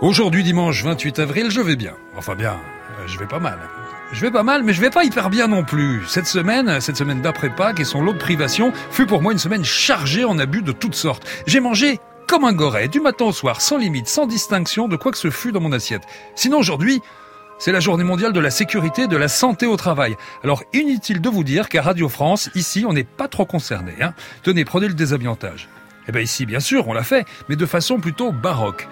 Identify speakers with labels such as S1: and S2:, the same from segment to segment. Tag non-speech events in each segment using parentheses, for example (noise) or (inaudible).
S1: Aujourd'hui, dimanche 28 avril, je vais bien. Enfin bien, euh, je vais pas mal. Je vais pas mal, mais je vais pas hyper bien non plus. Cette semaine, cette semaine d'après Pâques et son lot de privation fut pour moi une semaine chargée en abus de toutes sortes. J'ai mangé comme un goret, du matin au soir, sans limite, sans distinction de quoi que ce fût dans mon assiette. Sinon aujourd'hui, c'est la journée mondiale de la sécurité et de la santé au travail. Alors inutile de vous dire qu'à Radio France, ici, on n'est pas trop concerné. Hein. Tenez, prenez le désamiantage. Eh bien ici, bien sûr, on l'a fait, mais de façon plutôt baroque.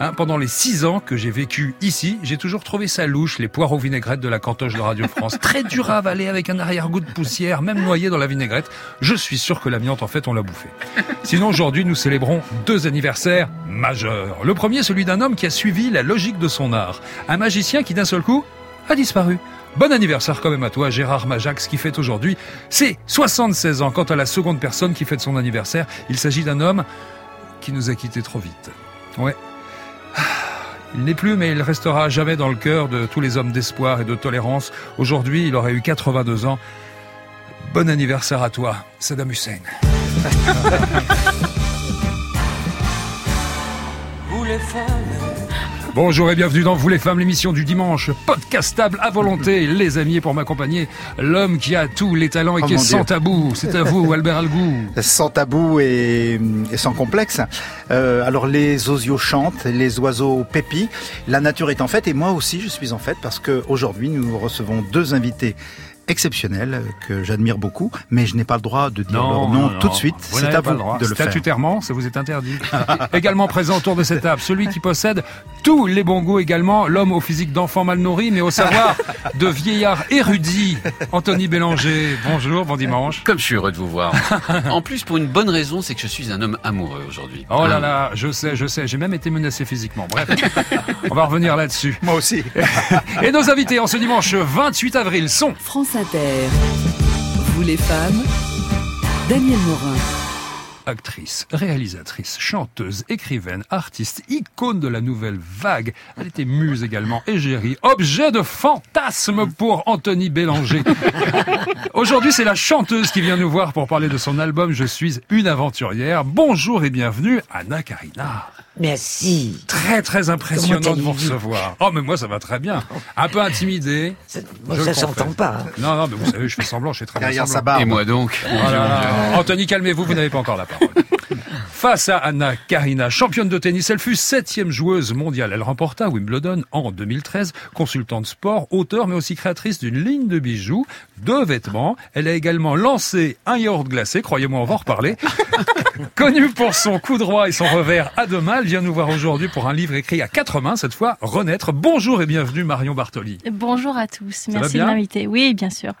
S1: Hein, pendant les six ans que j'ai vécu ici, j'ai toujours trouvé ça louche, les poireaux vinaigrettes de la cantoche de Radio France. (laughs) Très dur à avaler avec un arrière-goût de poussière, même noyé dans la vinaigrette. Je suis sûr que l'amiante, en fait, on l'a bouffé. (laughs) Sinon, aujourd'hui, nous célébrons deux anniversaires majeurs. Le premier, celui d'un homme qui a suivi la logique de son art. Un magicien qui, d'un seul coup, a disparu. Bon anniversaire quand même à toi, Gérard Majax, qui fête aujourd'hui C'est 76 ans. Quant à la seconde personne qui fête son anniversaire, il s'agit d'un homme qui nous a quittés trop vite. Ouais, il n'est plus, mais il restera jamais dans le cœur de tous les hommes d'espoir et de tolérance. Aujourd'hui, il aurait eu 82 ans. Bon anniversaire à toi, Saddam Hussein. (laughs) Bonjour et bienvenue dans Vous les femmes, l'émission du dimanche, podcastable à volonté. Les amis, pour m'accompagner, l'homme qui a tous les talents et oh qui est sans tabou. C'est à vous, Albert Algou. (laughs)
S2: Sans tabou et, sans complexe. Euh, alors les osios chantent, les oiseaux pépient, la nature est en fête et moi aussi je suis en fête parce que aujourd'hui nous recevons deux invités exceptionnels que j'admire beaucoup, mais je n'ai pas le droit de dire leur nom tout de suite. C'est à vous de le
S1: faire. Statutairement, ça vous est interdit. (laughs) également présent autour de cette table, celui qui possède tous les bons goûts également, l'homme au physique d'enfant mal nourri, mais au savoir (laughs) de vieillard érudit, Anthony Bélanger. Bonjour, bon dimanche.
S3: Comme je suis heureux de vous voir. (laughs) En plus, pour une bonne raison, c'est que je suis un homme amoureux aujourd'hui.
S1: Oh là là, je sais, je sais, j'ai même été menacé physiquement. Bref, on va revenir là-dessus.
S2: Moi aussi.
S1: Et nos invités en ce dimanche 28 avril sont...
S4: France Inter. Vous les femmes, Daniel Morin
S1: actrice, réalisatrice, chanteuse, écrivaine, artiste, icône de la nouvelle vague. Elle était muse également, égérie, objet de fantasme pour Anthony Bélanger. (laughs) Aujourd'hui, c'est la chanteuse qui vient nous voir pour parler de son album Je suis une aventurière. Bonjour et bienvenue, Anna Karina.
S5: Merci.
S1: Très très impressionnant de vous recevoir. Oh mais moi ça va très bien. Un peu intimidé.
S5: Ça, ça s'entend pas.
S1: Non non mais vous savez je fais semblant, je fais très bien
S3: semblant. Et moi donc.
S1: Anthony calmez-vous, vous n'avez pas encore la parole. Face à Anna Karina, championne de tennis, elle fut septième joueuse mondiale. Elle remporta Wimbledon en 2013, consultante sport, auteur mais aussi créatrice d'une ligne de bijoux, de vêtements. Elle a également lancé un yaourt glacé, croyez-moi on va en reparler. (laughs) Connue pour son coup droit et son revers à deux mains, elle vient nous voir aujourd'hui pour un livre écrit à quatre mains, cette fois Renaître. Bonjour et bienvenue Marion Bartoli.
S6: Bonjour à tous, merci de m'inviter. Oui, bien sûr.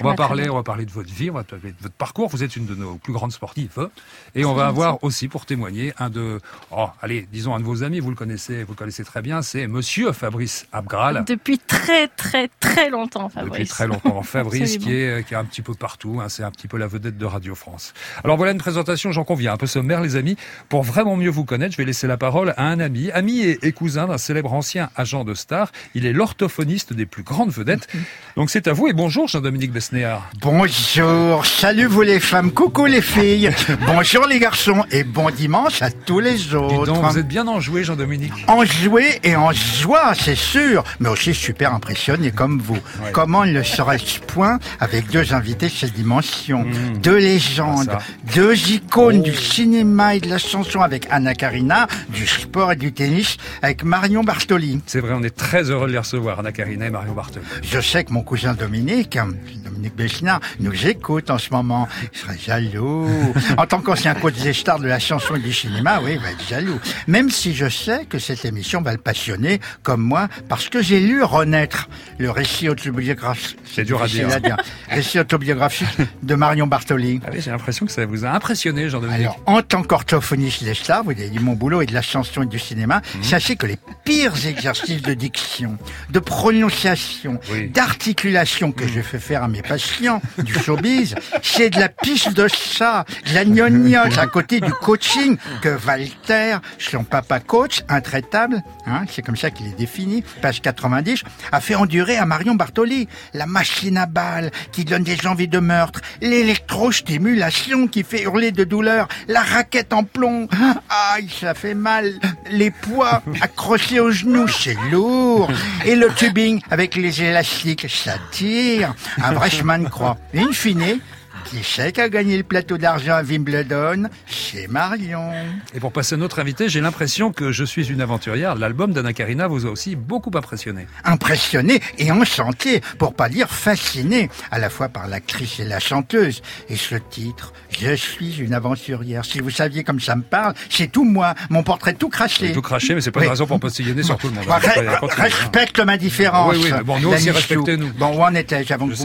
S1: On va parler, on va parler de votre vie, on va parler de votre parcours. Vous êtes une de nos plus grandes sportives, et on va avoir aussi pour témoigner un de, oh, allez, disons un de vos amis. Vous le connaissez, vous le connaissez très bien. C'est Monsieur Fabrice Abgral.
S6: Depuis très très très longtemps, Fabrice.
S1: Depuis très longtemps, (laughs) Fabrice qui est qui est un petit peu partout. Hein, c'est un petit peu la vedette de Radio France. Alors voilà une présentation, j'en conviens, un peu sommaire, les amis. Pour vraiment mieux vous connaître, je vais laisser la parole à un ami, ami et, cousin d'un célèbre ancien agent de star. Il est l'orthophoniste des plus grandes vedettes. (laughs) Donc c'est à vous et bonjour, Jean-Dominique
S7: Bonjour, salut vous les femmes, coucou les filles, (laughs) bonjour les garçons et bon dimanche à tous les autres.
S1: donc, vous êtes bien enjoué Jean-Dominique
S7: Enjoué et en joie, c'est sûr, mais aussi super impressionné comme vous. Comment ne serait-ce point avec deux invités cette dimension? Mmh. Deux légendes, ah, deux icônes du oh. cinéma et de la chanson avec Anna Karina, du sport et du tennis avec Marion Bartoli.
S1: C'est vrai, on est très heureux de les recevoir, Anna Karina et Marion Bartoli.
S7: Je sais que mon cousin Dominique, Dominique Bechina nous écoute en ce moment. Il serait jaloux. (laughs) en tant qu'ancien coach des stars de la chanson et du cinéma, oui, il va être jaloux. Même si je sais que cette émission va le passionner, comme moi, parce que j'ai lu Renaître, le récit autobiographique.
S1: C'est dur à dire. (laughs)
S7: récit autobiographique de Marion Bartoli.
S1: Ah j'ai l'impression que ça vous a impressionné, Jean-Dominique.
S7: Alors, en tant qu'orthophoniste des stars, vous avez dit mon boulot et de la chanson et du cinéma, mmh. sachez que les pires exercices de diction, de prononciation, d'articulation que je fais faire à mes patients du showbiz, c'est de la piste de chat, de la gnognotte à côté du coaching que Walter, son papa coach, intraitable, hein, c'est comme ça qu'il est défini, page 90, a fait endurer à Marion Bartoli. La machine à balles qui donne des envies de meurtre, l'électrostimulation qui fait hurler de douleur, la raquette en plomb. Aïe, ça fait mal. Les poids accrochés aux genoux, c'est lourd. Et le tubing avec les élastiques, ça tire. Un vrai chemin de croix. Qui a gagné le plateau d'argent à Wimbledon C'est Marion.
S1: Et pour passer à notre invité, j'ai l'impression que Je suis une aventurière. L'album d'Anna Karina vous a aussi beaucoup impressionné.
S7: Impressionné et enchanté, pour pas dire fasciné, à la fois par l'actrice et la chanteuse. Et ce titre, Je suis une aventurière. Si vous saviez comme ça me parle, c'est tout moi, mon portrait tout craché.
S1: Tout craché, mais c'est pas une raison pour postillonner sur tout le monde.
S7: respecte ma différence.
S1: Oui, oui, bon, nous aussi, respectez-nous.
S7: Bon, où en étais-je avant que vous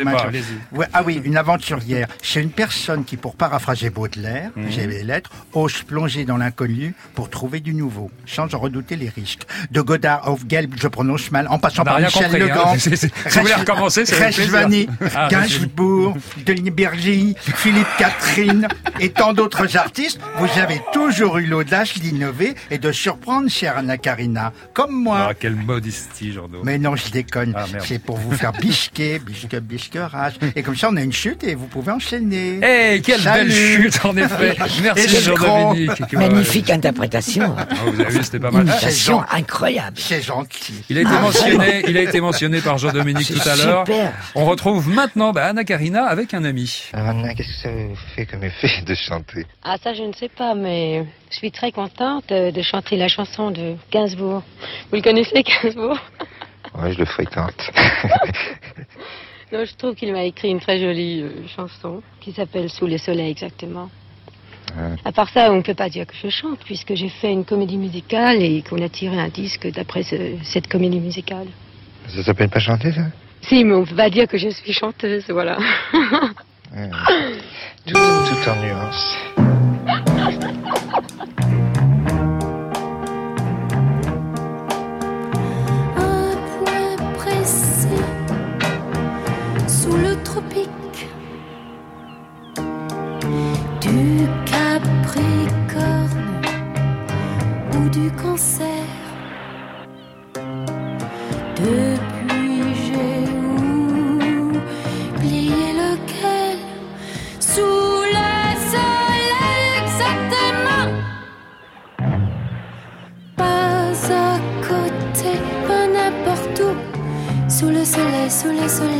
S1: ouais,
S7: Ah oui, une aventurière. C'est une personne qui, pour paraphraser Baudelaire, mmh. j'ai les lettres, ose plonger dans l'inconnu pour trouver du nouveau, sans en redouter les risques. De Godard Gelb, je prononce mal, en passant par Michel compris, Legrand, (laughs)
S1: hein. si vous voulez recommencer,
S7: ah, Gainsbourg, Denis Bergy, Philippe Catherine et tant d'autres artistes, vous avez toujours eu l'audace d'innover et de surprendre, chère Anna Karina, comme moi.
S1: Ah, quelle modestie, Jordo.
S7: Mais non, je déconne. Ah, C'est pour vous faire (laughs) bisquer, bisque, bisque, rage. Et comme ça, on a une chute et vous pouvez enchaîner.
S1: Eh, quelle belle chute, en effet. (laughs) Merci, Jean-Dominique.
S5: Magnifique interprétation.
S1: Ah, vous avez vu, c'était pas mal.
S5: Imitation incroyable.
S7: C'est gentil.
S1: Il a été mentionné, il a été mentionné par Jean-Dominique tout à l'heure. On retrouve maintenant bah, Anna Karina avec un ami.
S8: Anna, qu'est-ce que ça vous fait comme effet de chanter?
S9: Ah, ça, je ne sais pas, mais je suis très contente de chanter la chanson de Gainsbourg. Vous le connaissez, Gainsbourg?
S8: Oui, je le fréquente. (laughs)
S9: Non, je trouve qu'il m'a écrit une très jolie euh, chanson qui s'appelle Sous le soleil exactement. À part ça, on ne peut pas dire que je chante puisque j'ai fait une comédie musicale et qu'on a tiré un disque d'après cette comédie musicale.
S8: Ça s'appelle pas chanter ça?
S9: Si, mais on peut pas dire que je suis chanteuse, voilà. (laughs)
S8: tout, tout en tropique du Capricorne ou du Cancer. Depuis j'ai oublié lequel sous le soleil exactement. Pas à côté, pas n'importe où, sous le soleil, sous le soleil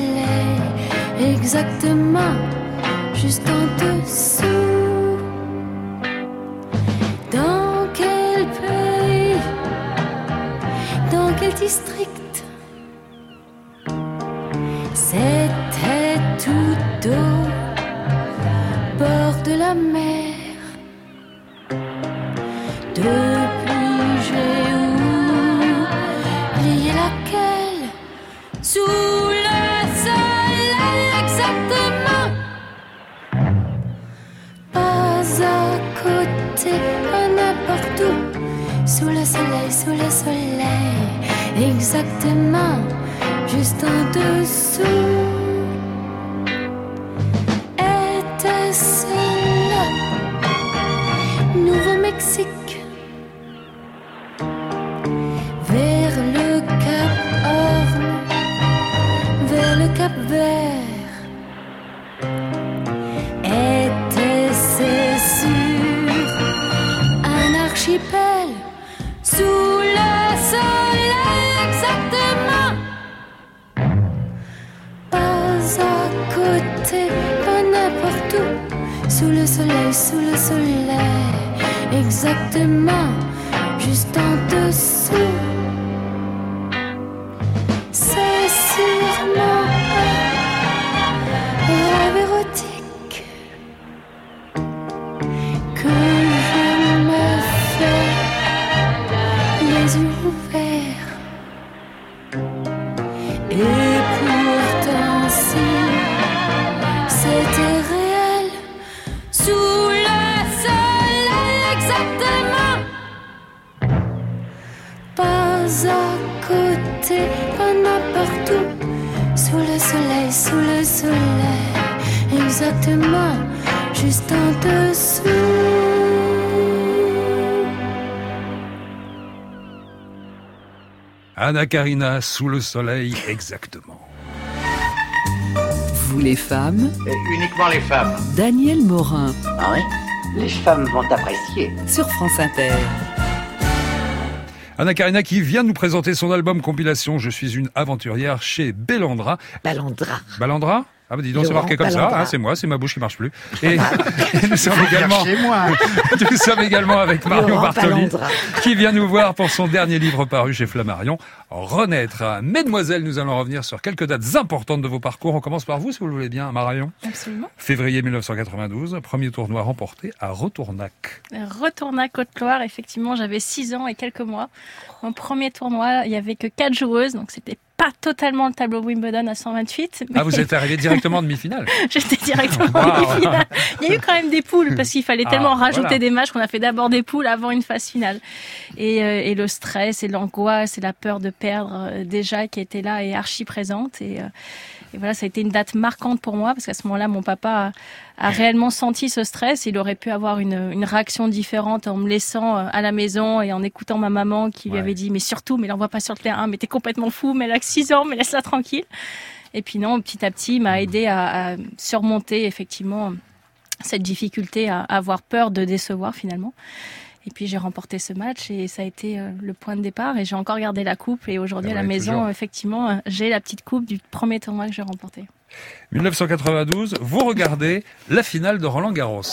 S8: exactement, juste en te dessous nuances.
S1: Anna Karina, sous le soleil, exactement.
S4: Vous les femmes
S10: Uniquement les femmes.
S4: Daniel Morin.
S10: Ah oui Les femmes vont apprécier.
S4: Sur France Inter.
S1: Anna Karina qui vient nous présenter son album compilation Je suis une aventurière chez Bellandra.
S5: Bellandra.
S1: Bellandra? Ah bah dis donc, c'est marqué comme ça, hein, c'est moi, c'est ma bouche qui marche plus. (laughs) Et, (laughs) nous sommes également, (laughs) nous sommes également avec Marion Bartoli, qui vient nous voir pour son dernier livre paru chez Flammarion, Renaître. Mesdemoiselles, nous allons revenir sur quelques dates importantes de vos parcours. On commence par vous, si vous le voulez bien, Marion.
S6: Absolument.
S1: Février 1992, premier tournoi remporté à Retournac.
S6: Retournac, Côte-Loire, effectivement, j'avais 6 ans et quelques mois. Mon premier tournoi, il y avait que 4 joueuses, donc c'était pas totalement le tableau Wimbledon à 128.
S1: Ah, vous êtes arrivé (laughs) directement en demi-finale
S6: J'étais directement (laughs) en demi-finale. Il y a eu quand même des poules parce qu'il fallait tellement ah, rajouter des matchs qu'on a fait d'abord des poules avant une phase finale. Et, euh, et le stress et l'angoisse et la peur de perdre euh, déjà qui était là et archi présente. Et, euh, et voilà, ça a été une date marquante pour moi parce qu'à ce moment-là, mon papa a, a, réellement senti ce stress. Il aurait pu avoir une, une, réaction différente en me laissant euh, à la maison et en écoutant ma maman qui lui avait dit mais surtout, mais l'envoie pas sur le terrain, mais t'es complètement fou, mais elle a que 6 ans, mais laisse-la tranquille. Et puis non, petit à petit, il m'a aidé à, à, surmonter effectivement cette difficulté à avoir peur de décevoir finalement. Et puis j'ai remporté ce match et ça a été euh, le point de départ. Et j'ai encore gardé la coupe. Et aujourd'hui à la maison, toujours. effectivement, j'ai la petite coupe du premier tournoi que j'ai remporté.
S1: 1992, vous regardez la finale de Roland Garros.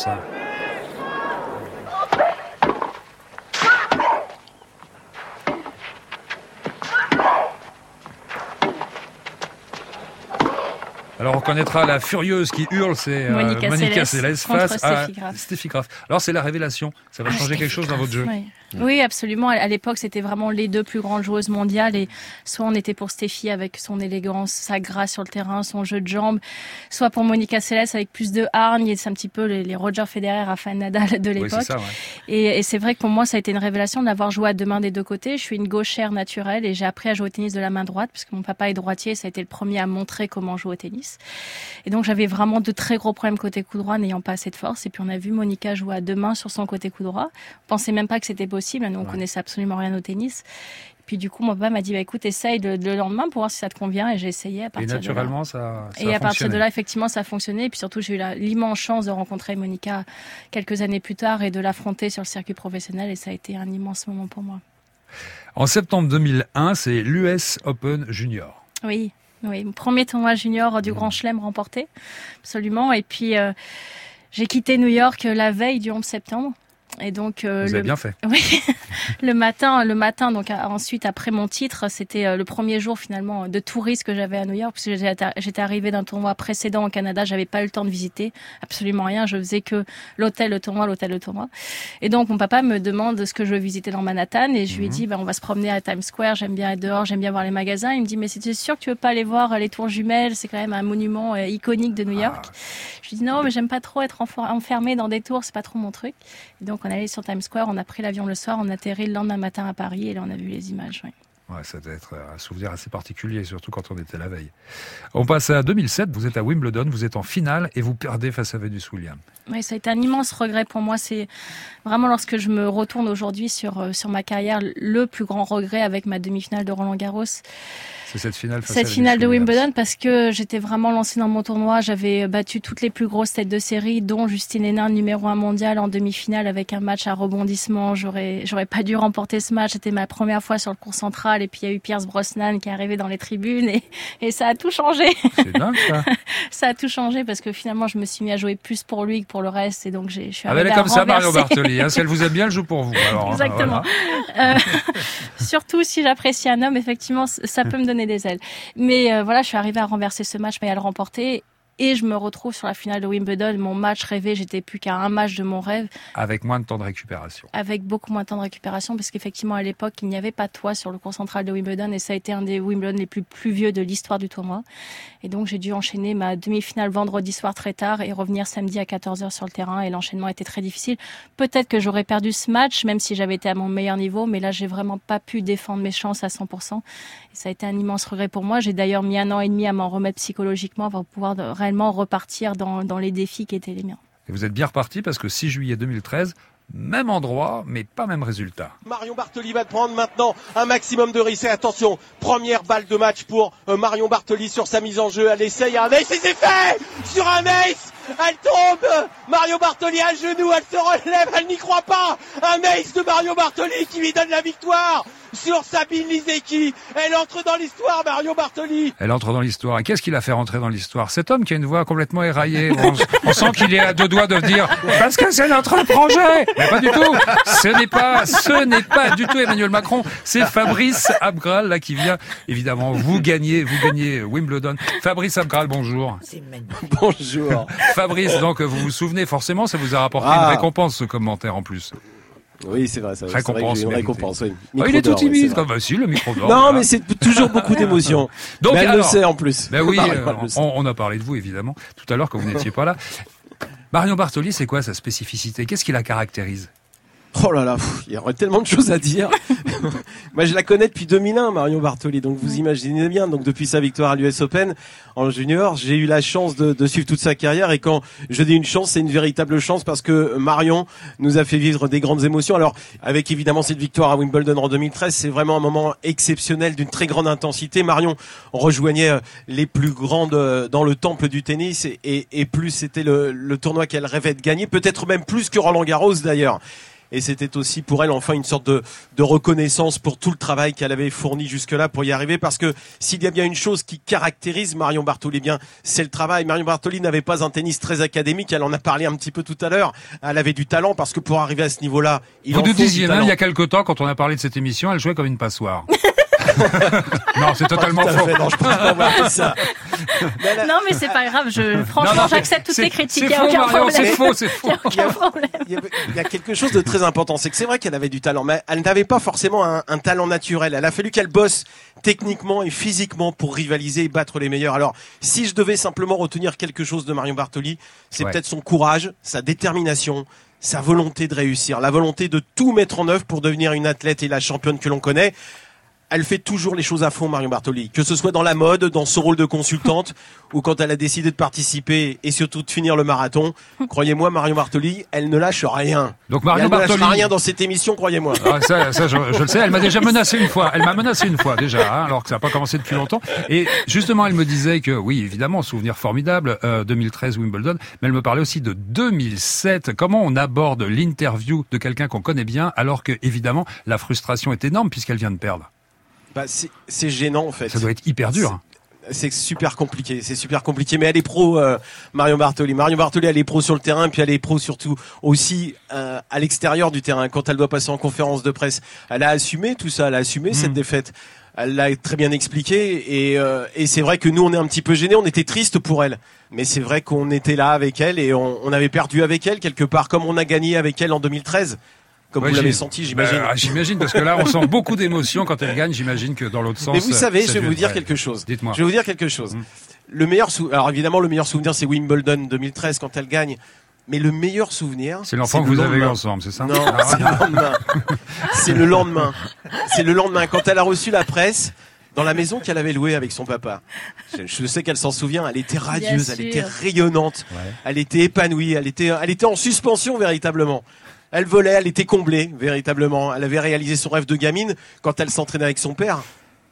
S1: Alors on connaîtra la furieuse qui hurle, c'est euh,
S6: Monica,
S1: Monica
S6: Seles
S1: face à Steffi Graf. Alors c'est la révélation, ça va ah, changer quelque chose dans votre jeu.
S6: Oui, oui absolument. À l'époque, c'était vraiment les deux plus grandes joueuses mondiales et soit on était pour Steffi avec son élégance, sa grâce sur le terrain, son jeu de jambes, soit pour Monica Seles avec plus de hargne et c'est un petit peu les, les Roger Federer, Rafael Nadal de l'époque.
S1: Oui, ouais.
S6: Et, et c'est vrai que pour moi, ça a été une révélation d'avoir joué à deux mains des deux côtés. Je suis une gauchère naturelle et j'ai appris à jouer au tennis de la main droite parce que mon papa est droitier. Ça a été le premier à montrer comment jouer au tennis. Et donc j'avais vraiment de très gros problèmes côté coup droit, n'ayant pas assez de force. Et puis on a vu Monica jouer à deux mains sur son côté coup droit. On pensait même pas que c'était possible. Nous on ouais. connaissait absolument rien au tennis. Puis du coup, mon papa m'a dit, bah, écoute, essaye le, le, lendemain pour voir si ça te convient. Et j'ai essayé à partir
S1: Et naturellement, de là.
S6: ça, ça Et à partir de là, effectivement, ça a fonctionné. Et puis surtout, j'ai eu l'immense chance de rencontrer Monica quelques années plus tard et de l'affronter sur le circuit professionnel. Et ça a été un immense moment pour moi.
S1: En septembre 2001, c'est l'US Open Junior.
S6: Oui. Oui, mon premier tournoi junior du Grand Chelem remporté, absolument. Et puis, euh, j'ai quitté New York la veille du 11 septembre. Et donc,
S1: euh, Vous
S6: le...
S1: avez bien fait. (laughs)
S6: Oui, le matin, le matin, donc ensuite après mon titre, c'était euh, le premier jour finalement de touriste que j'avais à New York, parce que j'étais arrivée d'un tournoi précédent au Canada, j'avais pas eu le temps de visiter absolument rien, je faisais que l'hôtel, le tournoi, l'hôtel, le tournoi. Et donc mon papa me demande ce que je veux visiter dans Manhattan, et je lui ai dit, ben, on va se promener à Times Square, j'aime bien être dehors, j'aime bien voir les magasins. Il me dit, mais c'est sûr que tu veux pas aller voir les tours jumelles, c'est quand même un monument euh, iconique de New York. Ah. Je lui dis non, mais j'aime pas trop être enfermée dans des tours, c'est pas trop mon truc. Et donc on allait sur Times Square, on a pris l'avion le soir, on a atterri le lendemain matin à Paris et là on a vu les images.
S1: Ouais, ça doit être un souvenir assez particulier, surtout quand on était la veille. On passe à 2007, vous êtes à Wimbledon, vous êtes en finale et vous perdez face à Venus Williams.
S6: Oui, ça a été un immense regret pour moi. C'est vraiment lorsque je me retourne aujourd'hui sur, euh, sur ma carrière, le plus grand regret avec ma demi-finale de Roland Garros.
S1: C'est cette finale face
S6: Cette finale de Wimbledon parce que j'étais vraiment lancée dans mon tournoi. J'avais battu toutes les plus grosses têtes de série, dont Justine Hénin, numéro un mondial en demi-finale avec un match à rebondissement. J'aurais, j'aurais pas dû remporter ce match. C'était ma première fois sur le cours central et puis il y a eu Pierce Brosnan qui est arrivé dans les tribunes et, et ça a tout changé.
S1: C'est dingue ça. (laughs)
S6: ça a tout changé parce que finalement je me suis mis à jouer plus pour lui que pour le reste et donc j'ai, je suis
S1: ah ben,
S6: arrivée
S1: comme ça. Mario Bartoli. Hein, si elle vous aime bien, elle joue pour vous. Alors,
S6: Exactement. Voilà. Euh, (laughs) surtout si j'apprécie un homme, effectivement, ça peut me donner des ailes. Mais euh, voilà, je suis arrivée à renverser ce match, mais à le remporter. Et je me retrouve sur la finale de Wimbledon, mon match rêvé, j'étais plus qu'à un match de mon rêve.
S1: Avec moins de temps de récupération.
S6: Avec beaucoup moins de temps de récupération, parce qu'effectivement, à l'époque, il n'y avait pas de toit sur le cours central de Wimbledon, et ça a été un des Wimbledon les plus pluvieux de l'histoire du tournoi. Et donc, j'ai dû enchaîner ma demi-finale vendredi soir très tard et revenir samedi à 14h sur le terrain, et l'enchaînement était très difficile. Peut-être que j'aurais perdu ce match, même si j'avais été à mon meilleur niveau, mais là, j'ai vraiment pas pu défendre mes chances à 100%. Et ça a été un immense regret pour moi. J'ai d'ailleurs mis un an et demi à m'en remettre psychologiquement pour pouvoir repartir dans, dans les défis qui étaient les miens.
S1: Et vous êtes bien reparti parce que 6 juillet 2013, Même endroit, mais pas même résultat.
S11: Marion Bartoli va prendre maintenant un maximum de risques. Et attention, première balle de match pour euh, Marion Bartoli sur sa mise en jeu. Elle essaye un ace et c'est fait Sur un ace Elle tombe Mario Bartoli à genoux, elle se relève, elle n'y croit pas Un ace de Mario Bartoli qui lui donne la victoire sur Sabine Lisecki. Elle entre dans l'histoire, Mario Bartoli.
S1: Elle entre dans l'histoire. Et qu'est-ce qui l'a fait rentrer dans l'histoire? Cet homme qui a une voix complètement éraillée. On, on sent qu'il est à deux doigts de dire parce que c'est notre projet. Mais pas du tout. Ce n'est pas, ce n'est pas du tout Emmanuel Macron. C'est Fabrice Abgral là qui vient. Évidemment, vous gagnez, vous gagnez Wimbledon. Fabrice Abgral, bonjour.
S12: Bonjour.
S1: Fabrice, donc vous vous souvenez forcément, ça vous a rapporté
S12: Ah.
S1: une récompense ce commentaire en plus.
S12: Oui, c'est vrai. ça- vrai
S1: Récompense.
S12: j'ai une récompense. Oui.
S1: Ah, il est tout timide.
S12: vrai.
S1: comme bah, si, le micro d'or.
S12: Non, mais c'est toujours beaucoup d'émotions. (laughs)
S1: Donc,
S12: Mais elle
S1: alors-
S12: le sait en plus.
S1: Ben oui, (laughs) euh, on, on a parlé de vous évidemment tout à l'heure quand vous n'étiez pas là. Marion Bartoli, c'est quoi sa spécificité? Qu'est-ce qui la caractérise?
S12: Oh là là, il y aurait tellement de choses à dire. (laughs) Moi, je la connais depuis 2001, Marion Bartoli. Donc, vous imaginez bien. Donc, depuis sa victoire à l'US Open en junior, j'ai eu la chance de, de suivre toute sa carrière. Et quand je dis une chance, c'est une véritable chance parce que Marion nous a fait vivre des grandes émotions. Alors, avec évidemment cette victoire à Wimbledon en 2013, c'est vraiment un moment exceptionnel d'une très grande intensité. Marion rejoignait euh, les plus grandes euh, dans le temple du tennis et, et, et plus c'était le, le tournoi qu'elle rêvait de gagner, peut-être même plus que Roland Garros d'ailleurs. Et c'était aussi pour elle enfin une sorte de, de reconnaissance pour tout le travail qu'elle avait fourni jusque-là pour y arriver. Parce que s'il y a bien une chose qui caractérise Marion Bartoli, eh bien c'est le travail. Marion Bartoli n'avait pas un tennis très académique. Elle en a parlé un petit peu tout à l'heure. Elle avait du talent parce que pour arriver à ce niveau-là, il
S1: Vous
S12: en
S1: nous disiez il y a quelque temps quand on a parlé de cette émission, elle jouait comme une passoire. (laughs) (laughs) non, c'est totalement
S12: à
S1: faux.
S12: fait, non, je pense pas avoir dit ça. (laughs)
S6: Non, mais c'est pas grave. Je, franchement, j'accepte toutes tes critiques.
S12: c'est
S6: Il y a
S12: faux,
S6: aucun
S12: Marion,
S6: problème.
S12: c'est faux, c'est faux. (laughs)
S6: Il y a aucun problème.
S12: Il y, avait- il y a quelque chose de très important, c'est que c'est vrai qu'elle avait du talent, mais elle n'avait pas forcément un, un talent naturel. Elle a fallu qu'elle bosse techniquement et physiquement pour rivaliser et battre les meilleurs. Alors, si je devais simplement retenir quelque chose de Marion Bartoli, c'est
S1: Ouais.
S12: peut-être son courage, sa détermination, sa volonté de réussir, la volonté de tout mettre en œuvre pour devenir une athlète et la championne que l'on connaît. Elle fait toujours les choses à fond, Marion Bartoli. Que ce soit dans la mode, dans son rôle de consultante, (laughs) ou quand elle a décidé de participer et surtout de finir le marathon. Croyez-moi, Marion Bartoli, elle ne lâche rien.
S1: Donc Marion
S12: elle ne lâchera rien dans cette émission, croyez-moi.
S1: Ah, ça, ça, je, je le sais. Elle m'a déjà menacé une fois. Elle m'a menacé une fois déjà, hein, alors que ça n'a pas commencé depuis longtemps. Et justement, elle me disait que oui, évidemment, souvenir formidable, euh, 2013 Wimbledon, mais elle me parlait aussi de 2007. Comment on aborde l'interview de quelqu'un qu'on connaît bien, alors que évidemment la frustration est énorme puisqu'elle vient de perdre?
S12: Bah, c'est gênant en fait.
S1: Ça doit être hyper dur.
S12: C'est super compliqué, c'est super compliqué. Mais elle est pro, euh, Marion Bartoli. Marion Bartoli, elle est pro sur le terrain, puis elle est pro surtout aussi euh, à l'extérieur du terrain. Quand elle doit passer en conférence de presse, elle a assumé tout ça, elle a assumé cette défaite. Elle l'a très bien expliqué et, euh, et c'est vrai que nous on est un petit peu gênés, on était triste pour elle. Mais c'est vrai qu'on était là avec elle et on, on avait perdu avec elle quelque part, comme on a gagné avec elle en 2013. Comme
S1: Ouais,
S12: vous l'avez senti, j'imagine.
S1: Bah, j'imagine, parce que là, on sent (laughs) beaucoup d'émotions quand elle gagne. J'imagine que dans l'autre sens.
S12: Mais vous savez, je vais vous
S1: être
S12: dire quelque chose.
S1: Dites-moi.
S12: Je vais vous dire quelque chose. Le meilleur sou... alors évidemment le meilleur souvenir c'est Wimbledon 2013 quand elle gagne. Mais le meilleur souvenir,
S1: C'est l'enfant que
S12: le
S1: vous avez eu ensemble, c'est ça
S12: Non,
S1: Ah,
S12: c'est le lendemain. C'est le lendemain. C'est le lendemain quand elle a reçu la presse dans la maison qu'elle avait louée avec son papa. Je, je sais qu'elle s'en souvient. Elle était radieuse, elle était rayonnante, elle était épanouie, elle était, elle était en suspension véritablement. Elle volait, elle était comblée véritablement. Elle avait réalisé son rêve de gamine quand elle s'entraînait avec son père.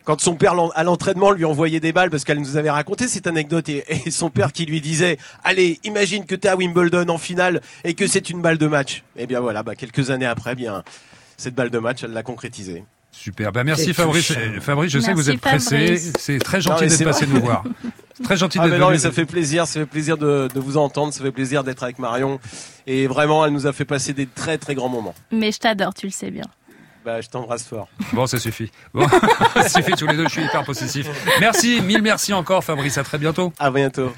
S12: Quand son père à l'entraînement lui envoyait des balles parce qu'elle nous avait raconté cette anecdote et, son père qui lui disait allez imagine que t'es à Wimbledon en finale et que c'est une balle de match. Et bien voilà, bah, quelques années après, bien cette balle de match, elle l'a concrétisée.
S1: Super. Ben merci
S12: C'est
S1: Fabrice.
S12: touchant.
S1: Euh, Fabrice, je sais que vous êtes pressé. C'est très gentil d'être passé nous voir. C'est Très gentil
S12: Ah
S1: d'être venu.
S12: ça fait plaisir, ça fait plaisir de, de vous entendre, ça fait plaisir d'être avec Marion. Et vraiment, elle nous a fait passer des très très grands moments.
S6: Mais je t'adore, tu le sais bien.
S12: Bah, je t'embrasse fort.
S1: Bon, ça suffit. Bon, (laughs) ça suffit tous les deux. Je suis hyper possessif. Merci, mille merci encore, Fabrice. À très bientôt.
S12: À bientôt.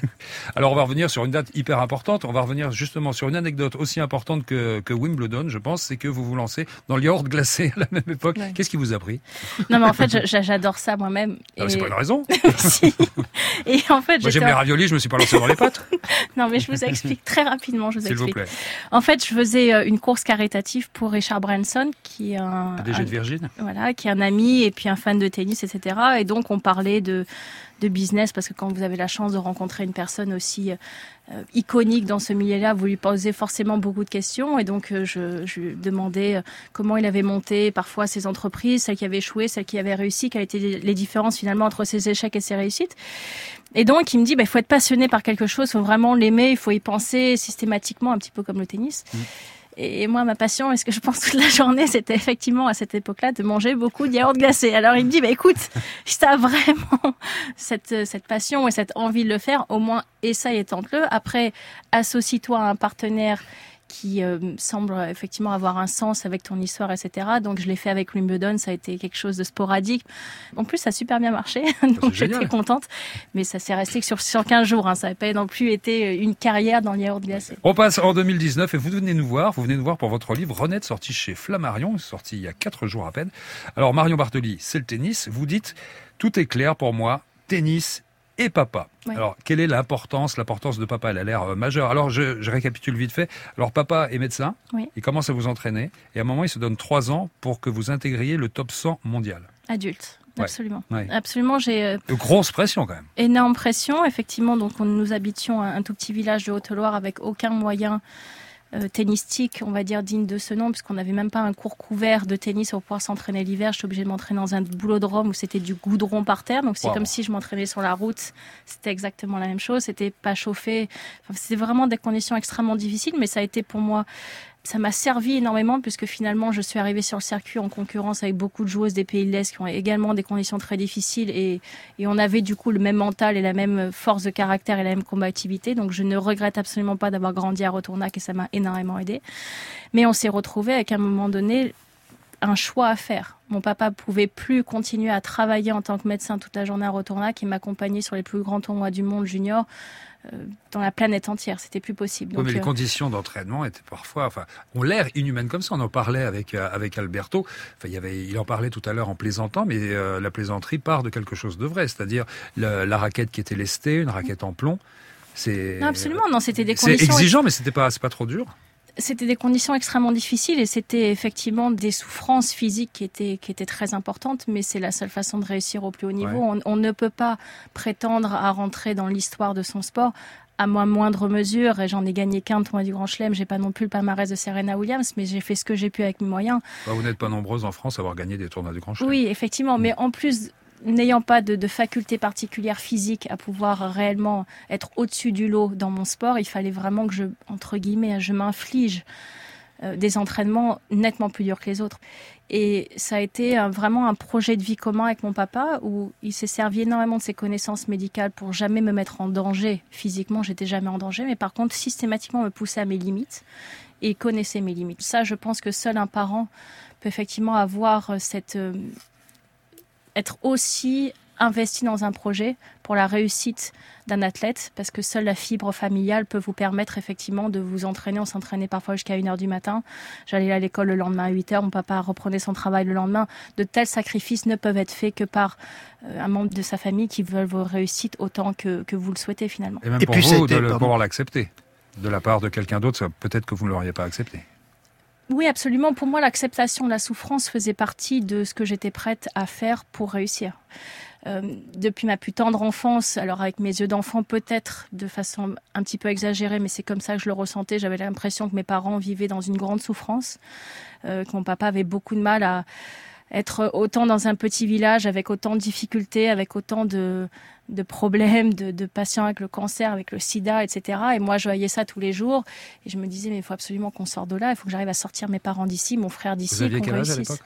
S1: Alors, on va revenir sur une date hyper importante. On va revenir justement sur une anecdote aussi importante que, que Wimbledon, je pense. C'est que vous vous lancez dans le yaourt glacé à la même époque.
S6: Ouais.
S1: Qu'est-ce qui vous a pris?
S6: Non, mais en fait, j'adore ça moi-même.
S1: Ah, mais C'est pas une raison. (laughs)
S6: Si. Et en fait,
S1: Moi, j'aime
S6: en-
S1: les raviolis. Je me suis pas lancé dans les pâtes. (laughs)
S6: Non, mais je vous explique très rapidement. Je vous
S1: S'il vous
S6: explique.
S1: plaît.
S6: En fait, je faisais euh, une course caritative pour Richard Branson, qui est un,
S1: PDG de Virgin.
S6: Voilà, qui est un ami et puis un fan de tennis, etc. Et donc on parlait de de business parce que quand vous avez la chance de rencontrer une personne aussi euh, iconique dans ce milieu-là, vous lui posez forcément beaucoup de questions et donc euh, je, je lui demandais euh, comment il avait monté parfois ses entreprises, celles qui avaient échoué, celles qui avaient réussi, quelles étaient les différences finalement entre ses échecs et ses réussites. Et donc il me dit, bah, il faut être passionné par quelque chose, il faut vraiment l'aimer, il faut y penser systématiquement, un petit peu comme le tennis. Mmh. Et moi, ma passion, et ce que je pense toute la journée, c'était effectivement à cette époque-là de manger beaucoup de yaourt glacé. Alors il me dit, bah écoute, si t'as vraiment cette, cette passion et cette envie de le faire, au moins essaye et tente-le. Après, associe-toi à un partenaire qui euh, semble effectivement avoir un sens avec ton histoire, etc. Donc je l'ai fait avec Wimbledon, ça a été quelque chose de sporadique. En plus, ça a super bien marché, (laughs) donc j'étais contente. Mais ça s'est resté que sur, sur 15 jours, hein. ça n'a pas non plus été une carrière dans le yaourt glacé.
S1: On passe en 2019 et vous venez nous voir, vous venez nous voir pour votre livre Renette, sorti chez Flammarion, sorti il y a 4 jours à peine. Alors Marion Bartoli, c'est le tennis, vous dites, tout est clair pour moi, tennis et papa. Alors, quelle est l'importance L'importance de papa, elle a l'air euh, majeure. Alors, je, je, récapitule vite fait. Alors, papa est médecin. Il commence à vous entraîner. Et à un moment, il se donne trois ans pour que vous intégriez le top 100 mondial.
S6: Adulte. Absolument. Absolument, j'ai. Euh,
S1: de grosses pressions quand même.
S6: Énorme pression, effectivement. Donc, nous habitions un, un tout petit village de Haute-Loire avec aucun moyen euh, tennistique, on va dire digne de ce nom, puisqu'on n'avait même pas un cours couvert de tennis pour pouvoir s'entraîner l'hiver. Je suis obligée de m'entraîner dans un boulot de Rome où c'était du goudron par terre. Donc c'est comme si je m'entraînais sur la route. C'était exactement la même chose. C'était pas chauffé. Enfin, c'était vraiment des conditions extrêmement difficiles, mais ça a été pour moi ça m'a servi énormément puisque finalement je suis arrivée sur le circuit en concurrence avec beaucoup de joueuses des pays de l'Est qui ont également des conditions très difficiles et, et, on avait du coup le même mental et la même force de caractère et la même combativité. Donc je ne regrette absolument pas d'avoir grandi à Retournac et ça m'a énormément aidé. Mais on s'est retrouvé avec à un moment donné un choix à faire. Mon papa pouvait plus continuer à travailler en tant que médecin toute la journée à Retournac et m'accompagner sur les plus grands tournois du monde junior euh, dans la planète entière. C'était plus possible.
S1: mais les euh, conditions d'entraînement étaient parfois, enfin, ont l'air inhumaines comme ça. On en parlait avec euh, avec Alberto. Enfin, il y avait, il en parlait tout à l'heure en plaisantant, mais la plaisanterie part de quelque chose de vrai, c'est-à-dire la raquette qui était lestée, une raquette en plomb.
S6: C'est absolument non, c'était des conditions.
S1: C'est exigeant, mais c'était pas, c'est pas trop dur
S6: c'était des conditions extrêmement difficiles et c'était effectivement des souffrances physiques qui étaient, qui étaient très importantes, mais c'est la seule façon de réussir au plus haut niveau. On, on, ne peut pas prétendre à rentrer dans l'histoire de son sport à moins moindre mesure, et j'en ai gagné qu'un tournoi du Grand Chelem, j'ai pas non plus le palmarès de Serena Williams, mais j'ai fait ce que j'ai pu avec mes moyens.
S1: Bah, vous n'êtes pas nombreuses en France à avoir gagné des tournois du Grand Chelem.
S6: Oui, effectivement, mais en plus n'ayant pas de, faculté particulière physique à pouvoir réellement être au-dessus du lot dans mon sport, il fallait vraiment que je, entre guillemets, je m'inflige euh, des entraînements nettement plus durs que les autres. Et ça a été vraiment un projet de vie commun avec mon papa où il s'est servi énormément de ses connaissances médicales pour jamais me mettre en danger physiquement. J'étais jamais en danger, mais par contre systématiquement me pousser à mes limites et connaissait mes limites. Ça, je pense que seul un parent peut effectivement avoir cette euh, être aussi investi dans un projet pour la réussite d'un athlète, parce que seule la fibre familiale peut vous permettre effectivement de vous entraîner. On s'entraînait parfois jusqu'à 1h du matin. J'allais à l'école le lendemain à 8h, mon papa reprenait son travail le lendemain. De tels sacrifices ne peuvent être faits que par euh, un membre de sa famille qui veut vos réussites autant que, que vous le souhaitez finalement.
S1: Et même pour vous, de pouvoir l'accepter de la part de quelqu'un d'autre, peut-être que vous ne l'auriez pas accepté.
S6: Oui, absolument. Pour moi, l'acceptation de la souffrance faisait partie de ce que j'étais prête à faire pour réussir. Euh, depuis ma plus tendre enfance, alors avec mes yeux d'enfant peut-être de façon un petit peu exagérée, mais c'est comme ça que je le ressentais. J'avais l'impression que mes parents vivaient dans une grande souffrance, euh, que mon papa avait beaucoup de mal à être autant dans un petit village avec autant de difficultés, avec autant de, de problèmes, de, de, patients avec le cancer, avec le sida, etc. Et moi, je voyais ça tous les jours. Et je me disais, mais il faut absolument qu'on sorte de là. Il faut que j'arrive à sortir mes parents d'ici, mon frère d'ici.
S1: Vous aviez quel âge à l'époque?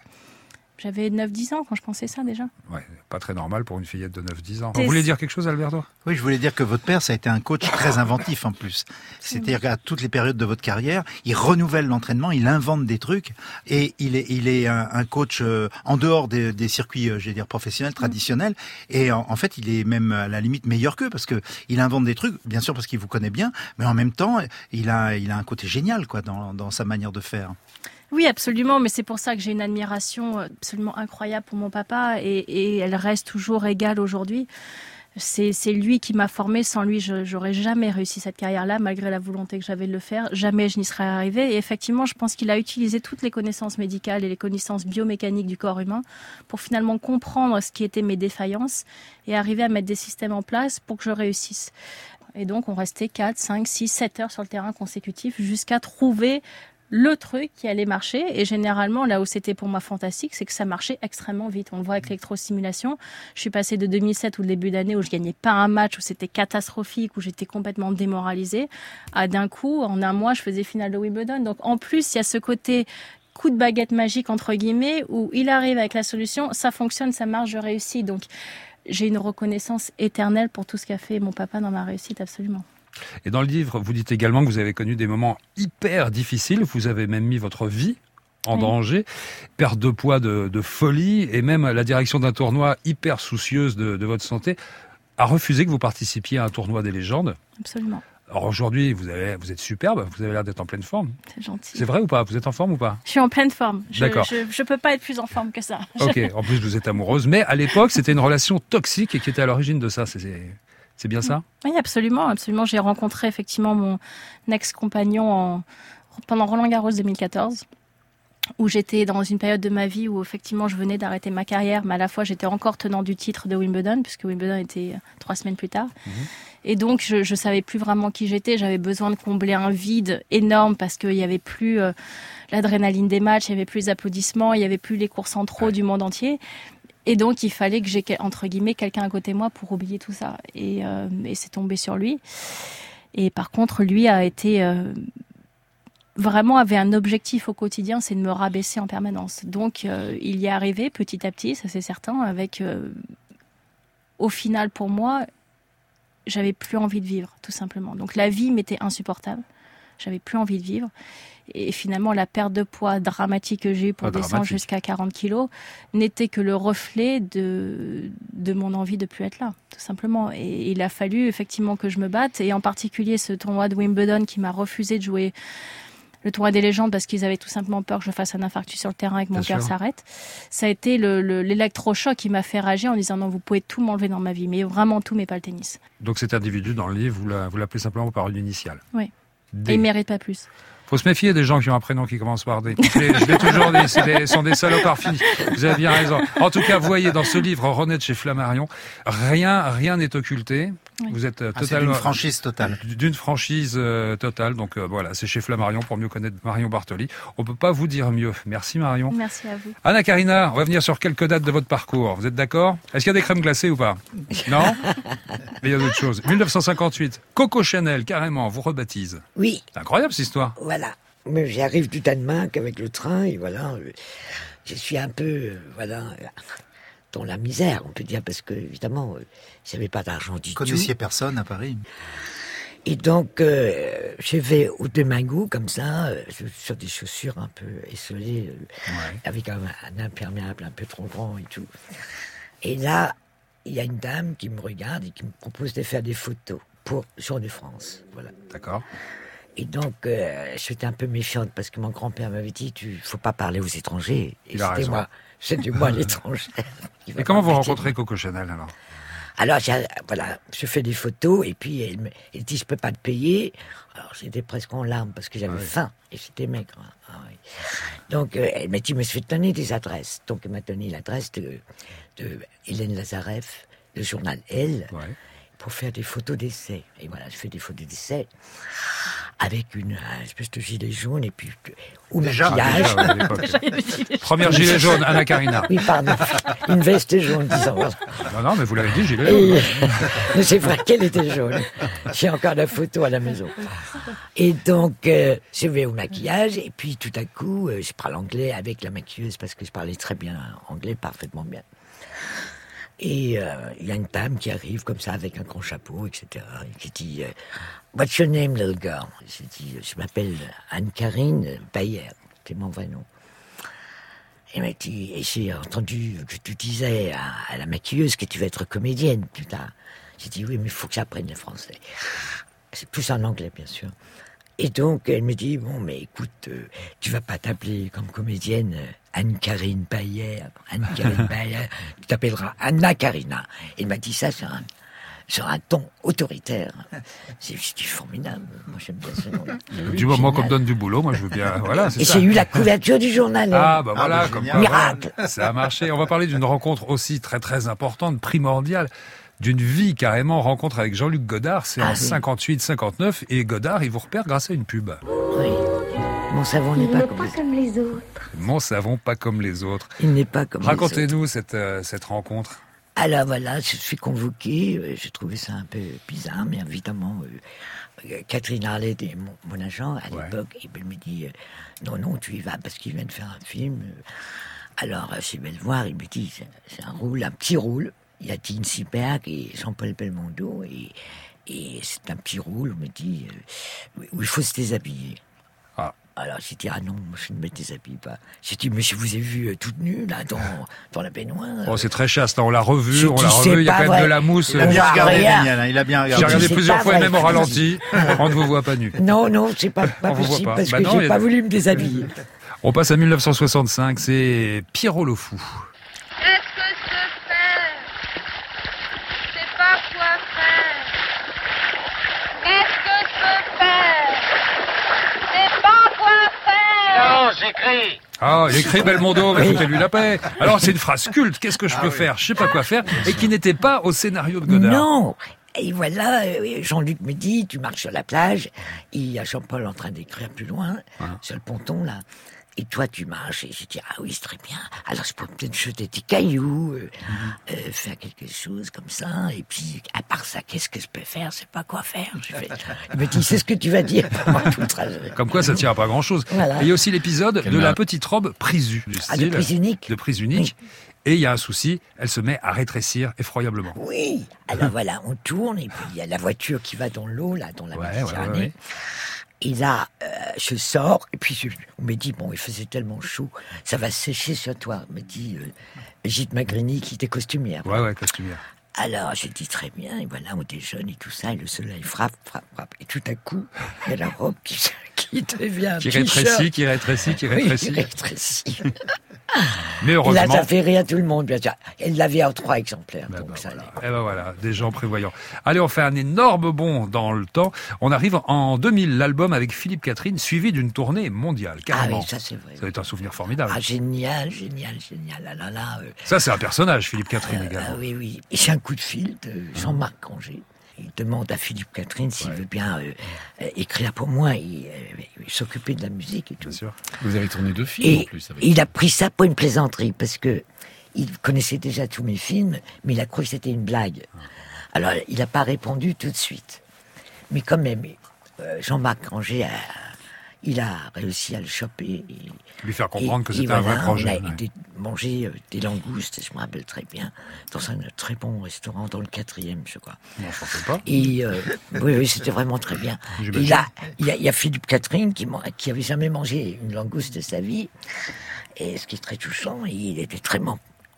S6: J'avais 9-10 ans quand je pensais ça déjà.
S1: Ouais, pas très normal pour une fillette de 9-10 ans. Vous voulez dire quelque chose, Alberto?
S7: Oui, je voulais dire que votre père, ça a été un coach très inventif en plus. (laughs) C'est-à-dire qu'à toutes les périodes de votre carrière, il renouvelle l'entraînement, il invente des trucs et il est, il est un, coach euh, en dehors des, des circuits, euh, je vais dire, professionnels, traditionnels. Et en, fait, il est même à la limite meilleur qu'eux parce que il invente des trucs, bien sûr parce qu'il vous connaît bien, mais en même temps, il a, il a un côté génial quoi dans, dans sa manière de faire.
S6: Oui, absolument, mais c'est pour ça que j'ai une admiration absolument incroyable pour mon papa et, elle reste toujours égale aujourd'hui. c'est lui qui m'a formé. Sans lui, j'aurais jamais réussi cette carrière-là, malgré la volonté que j'avais de le faire. Jamais je n'y serais arrivée. Et effectivement, je pense qu'il a utilisé toutes les connaissances médicales et les connaissances biomécaniques du corps humain pour finalement comprendre ce qui étaient mes défaillances et arriver à mettre des systèmes en place pour que je réussisse. Et donc, on restait 4, 5, 6, 7 heures sur le terrain consécutif jusqu'à trouver le truc qui allait marcher. Et généralement, là où c'était pour moi fantastique, c'est que ça marchait extrêmement vite. On le voit avec l'électrostimulation. Je suis passée de 2007 ou le début d'année où je gagnais pas un match, où c'était catastrophique, où j'étais complètement démoralisée, à d'un coup, en un mois, je faisais finale de Wimbledon. Donc en plus, il y a ce côté coup de baguette magique entre guillemets où il arrive avec la solution, ça fonctionne, ça marche, je réussis. Donc j'ai une reconnaissance éternelle pour tout ce qu'a fait mon papa dans ma réussite, absolument.
S1: Et dans le livre, vous dites également que vous avez connu des moments hyper difficiles. Vous avez même mis votre vie en danger, perte de poids de, folie, et même la direction d'un tournoi hyper soucieuse de, votre santé a refusé que vous participiez à un tournoi des légendes.
S6: Absolument.
S1: Alors aujourd'hui, vous, vous êtes superbe, vous avez l'air d'être en pleine forme.
S6: C'est gentil.
S1: C'est vrai ou pas? Vous êtes en forme ou pas?
S6: Je suis en pleine forme. D'accord. Je ne peux pas être plus en forme que ça.
S1: Ok, en plus vous êtes amoureuse, mais à l'époque c'était une relation toxique et qui était à l'origine de ça. C'est c'est bien ça?
S6: Oui, absolument, absolument. J'ai rencontré effectivement mon ex-compagnon pendant Roland Garros 2014 où j'étais dans une période de ma vie où effectivement je venais d'arrêter ma carrière, mais à la fois j'étais encore tenant du titre de Wimbledon, puisque Wimbledon était trois semaines plus tard. Mhm. Et donc je, ne savais plus vraiment qui j'étais, j'avais besoin de combler un vide énorme parce qu'il n'y avait plus euh, l'adrénaline des matchs, il n'y avait plus les applaudissements, il n'y avait plus les cours centraux du monde entier. Et donc, il fallait que j'ai, entre guillemets, quelqu'un à côté de moi pour oublier tout ça. Et, euh, c'est tombé sur lui. Et par contre, lui a été... Euh, vraiment avait un objectif au quotidien, c'est de me rabaisser en permanence. Donc, euh, il y est arrivé petit à petit, ça c'est certain, avec... au final, pour moi, j'avais plus envie de vivre, tout simplement. Donc, la vie m'était insupportable. J'avais plus envie de vivre. Et finalement, la perte de poids dramatique que j'ai eue pour ah, descendre jusqu'à 40 kilos n'était que le reflet de, de mon envie de plus être là, tout simplement. Et il a fallu effectivement que je me batte, et en particulier ce tournoi de Wimbledon qui m'a refusé de jouer le tournoi des légendes parce qu'ils avaient tout simplement peur que je fasse un infarctus sur le terrain et que mon cœur s'arrête. Ça a été l'électrochoc qui m'a fait rager en disant non, vous pouvez tout m'enlever dans ma vie, mais vraiment tout, mais pas le tennis.
S1: Donc cet individu dans le livre, vous l'appelez simplement par une initiale.
S6: Oui. Et il mérite pas plus
S1: faut se méfier des gens qui ont un prénom qui commence par D. Je l'ai toujours dit, ce sont des salopards finis. Vous avez bien raison. En tout cas, vous voyez dans ce livre, René de chez Flammarion, rien, rien n'est occulté. Vous êtes euh, ah, totalement
S7: d'une franchise totale.
S1: D'une franchise euh, totale. Donc euh, voilà, c'est chez Flammarion pour mieux connaître Marion Bartoli. On peut pas vous dire mieux. Merci Marion.
S6: Merci à vous.
S1: Anna Karina, on va venir sur quelques dates de votre parcours. Vous êtes d'accord? Est-ce qu'il y a des crèmes glacées ou pas? (laughs) Non? Mais il y a d'autres choses. 1958, Coco Chanel, carrément, vous rebaptise.
S5: Oui.
S1: C'est incroyable cette histoire.
S5: Voilà. Mais j'arrive à demain qu'avec le train et voilà. Je suis un peu, voilà dans la misère, on peut dire, parce que évidemment, euh, j'avais pas d'argent du
S7: tout. Vous connaissiez personne à Paris
S5: Et donc, euh, je vais au Demingou, comme ça, euh, sur des chaussures un peu esselées, avec un, imperméable un peu trop grand et tout. Et là, il y a une dame qui me regarde et qui me propose de faire des photos pour Jour de France. Voilà.
S1: D'accord.
S5: Et donc, j'étais un peu méfiante parce que mon grand-père m'avait dit, tu faut pas parler aux étrangers. Et c'était moi. (laughs) Du moi l'étranger.
S1: Et comment vous rencontrez Coco Chanel alors?
S5: Alors, voilà, je fais des photos et puis elle me dit je peux pas te payer. Alors j'étais presque en larmes parce que j'avais faim et j'étais maigre. Hein. Ah donc euh, elle m'a dit mais je vais te donner des adresses. Donc elle m'a donné l'adresse de, de Hélène Lazareff, le journal Elle, pour faire des photos d'essai. Et voilà, je fais des photos d'essai avec une espèce de gilet jaune et puis ou
S1: déjà, maquillage. (laughs) Première gilet jaune, Anna Karina.
S5: Oui, pardon. Une veste jaune, disons.
S1: Non, non, mais vous l'avez dit, gilet jaune. (laughs)
S5: mais c'est vrai qu'elle était jaune. J'ai encore la photo à la maison. Et donc, euh, je vais au maquillage et puis tout à coup, euh, je parle anglais avec la maquilleuse parce que je parlais très bien anglais, parfaitement bien. Et euh, il y a une dame qui arrive comme ça avec un grand chapeau, etc. Et qui dit What's your name, little girl? Je m'appelle Anne-Karine Bayer. C'est mon vrai nom. Elle m'a dit Et j'ai entendu que tu disais à, la maquilleuse que tu vas être comédienne plus tard. J'ai dit Oui, mais il faut que j'apprenne le français. C'est plus en anglais, bien sûr. Et donc, elle me dit, bon, mais écoute, euh, tu vas pas t'appeler comme comédienne euh, Anne-Karine Bayer. Anne-Karine (laughs) Bayer, tu t'appelleras Anna Karina. Elle m'a dit ça sur un, sur un ton autoritaire. C'est formidable. Moi, j'aime bien ce nom-là.
S1: Du moment qu'on me donne du boulot, moi, je veux bien. (laughs) Voilà,
S5: Et j'ai eu la couverture du journal. hein.
S1: Ah, bah voilà, comme quoi,
S5: Miracle.
S1: Ça a marché. On va parler d'une rencontre aussi très très importante, primordiale, d'une vie carrément. Rencontre avec Jean-Luc Godard, c'est
S5: Ah
S1: en
S5: oui.
S1: 58-59, et Godard, il vous repère grâce à une pub.
S5: Oui. Mon savon n'est
S13: Il
S5: pas comme
S13: comme les autres.
S1: Mon savon, pas comme les autres.
S5: Il n'est pas comme.
S1: Racontez-nous cette, euh, cette rencontre.
S5: Alors voilà, je suis convoqué. euh, J'ai trouvé ça un peu bizarre, mais évidemment, euh, Catherine Harlet mon, mon agent à l'époque. Elle me dit euh, Non, non, tu y vas parce qu'il vient de faire un film. Alors, je vais le voir. Il me dit C'est un rôle, un petit rôle. Il y a Tine Siberg et Jean-Paul Belmondo. Et, et c'est un petit rôle, on me dit, où il faut se déshabiller. Alors j'ai dit, ah non, je ne me déshabille pas. J'ai dit, mais je vous ai vu euh, toute nue, là, dans, (laughs) dans la baignoire.
S1: Oh, c'est très chaste, hein, on l'a revu, on l'a revu, il y a quand même de la mousse.
S5: Il a bien regardé.
S7: Daniel, hein, il a bien
S1: J'ai
S7: regardé.
S1: regardé
S5: C'est
S1: plusieurs fois, même au ralenti. (laughs) on ne vous voit pas nu.
S5: Non, non, c'est pas, pas possible
S1: pas.
S5: parce
S1: Bah
S5: que j'ai pas voulu me déshabiller.
S1: On passe à 1965, c'est Pierrot le Fou.
S14: Qu'est-ce que se fait C'est pas quoi faire. Qu'est-ce que se fait C'est pas quoi
S1: Ah, il écrit Belmondo, mais foutez-lui la paix. Alors, c'est une phrase culte, qu'est-ce que je peux faire Je sais pas quoi faire, et qui n'était pas au scénario de Godard.
S5: Non Et voilà, euh, Jean-Luc me dit, tu marches sur la plage, il y a Jean-Paul en train d'écrire plus loin, sur le ponton là. Et toi, tu marches, et j'ai dit, ah oui, c'est très bien. Alors, je peux peut-être jeter des cailloux, euh, euh, faire quelque chose comme ça. Et puis, à part ça, qu'est-ce que je peux faire? Je sais pas quoi faire. Je fais- Il me dit, c'est ce que tu vas dire pendant tout le trajet.
S1: Comme quoi, ça tient à pas grand-chose.
S5: Voilà.
S1: Et il y a aussi l'épisode de la petite robe prisue. Du
S5: Ah, de
S1: style,
S5: prise unique
S1: De prise unique. Et il y a un souci, elle se met à rétrécir effroyablement.
S5: Oui, alors voilà, on tourne et puis il y a la voiture qui va dans l'eau, là, dans la
S1: Ouais, ouais,
S5: Méditerranée.
S1: ouais, ouais.
S5: Et là, euh, je sors et puis je, on me dit, bon, il faisait tellement chaud, ça va sécher sur toi, me dit euh, Magrini qui était costumière.
S1: Ouais, ouais, costumière.
S5: Alors, je dis très bien, et voilà, on déjeune et tout ça, et le soleil frappe, frappe, frappe. Et tout à coup, il y a la robe qui, (laughs) qui devient
S1: Qui rétrécit, qui rétrécit, qui
S5: Oui,
S1: rétrécit.
S5: qui rétrécit. (laughs)
S1: Mais
S5: Et là,
S1: heureusement.
S5: ça fait rire tout le monde, bien sûr. Elle l'avait en trois exemplaires, donc ça allait.
S1: Eh ben voilà, des gens prévoyants. Allez, on fait un énorme bond dans le temps. On arrive en 2000, l'album avec Philippe Catherine, suivi d'une tournée mondiale, carrément.
S5: Ah oui, ça, c'est vrai.
S1: Ça va être un souvenir formidable.
S5: Ah, génial, génial, génial. Ah là là, euh,
S1: Ça, c'est un personnage, Philippe Catherine
S5: ah
S1: également.
S5: oui, oui. Et c'est un coup de fil de Jean-Marc Angers. Il demande à Philippe Catherine s'il veut bien euh, euh, écrire pour moi et euh, s'occuper de la musique et tout.
S3: Vous avez tourné deux films
S5: Et
S3: en plus avec
S5: il a pris ça pour une plaisanterie parce que il connaissait déjà tous mes films, mais il a cru que c'était une blague. Alors il n'a pas répondu tout de suite. Mais quand même, Jean-Marc Angers a, il a réussi à le choper. Et,
S1: Lui faire comprendre que c'était un vrai projet.
S5: On a
S1: ouais.
S5: manger euh, des langoustes, je me rappelle très bien, dans un très bon restaurant dans le quatrième, je crois.
S1: Non, je pas.
S5: Et euh, oui, oui, c'était vraiment très bien. Il y, a- a Philippe Catherine qui, qui avait jamais mangé une langouste de sa vie, et ce qui est très touchant, et il était très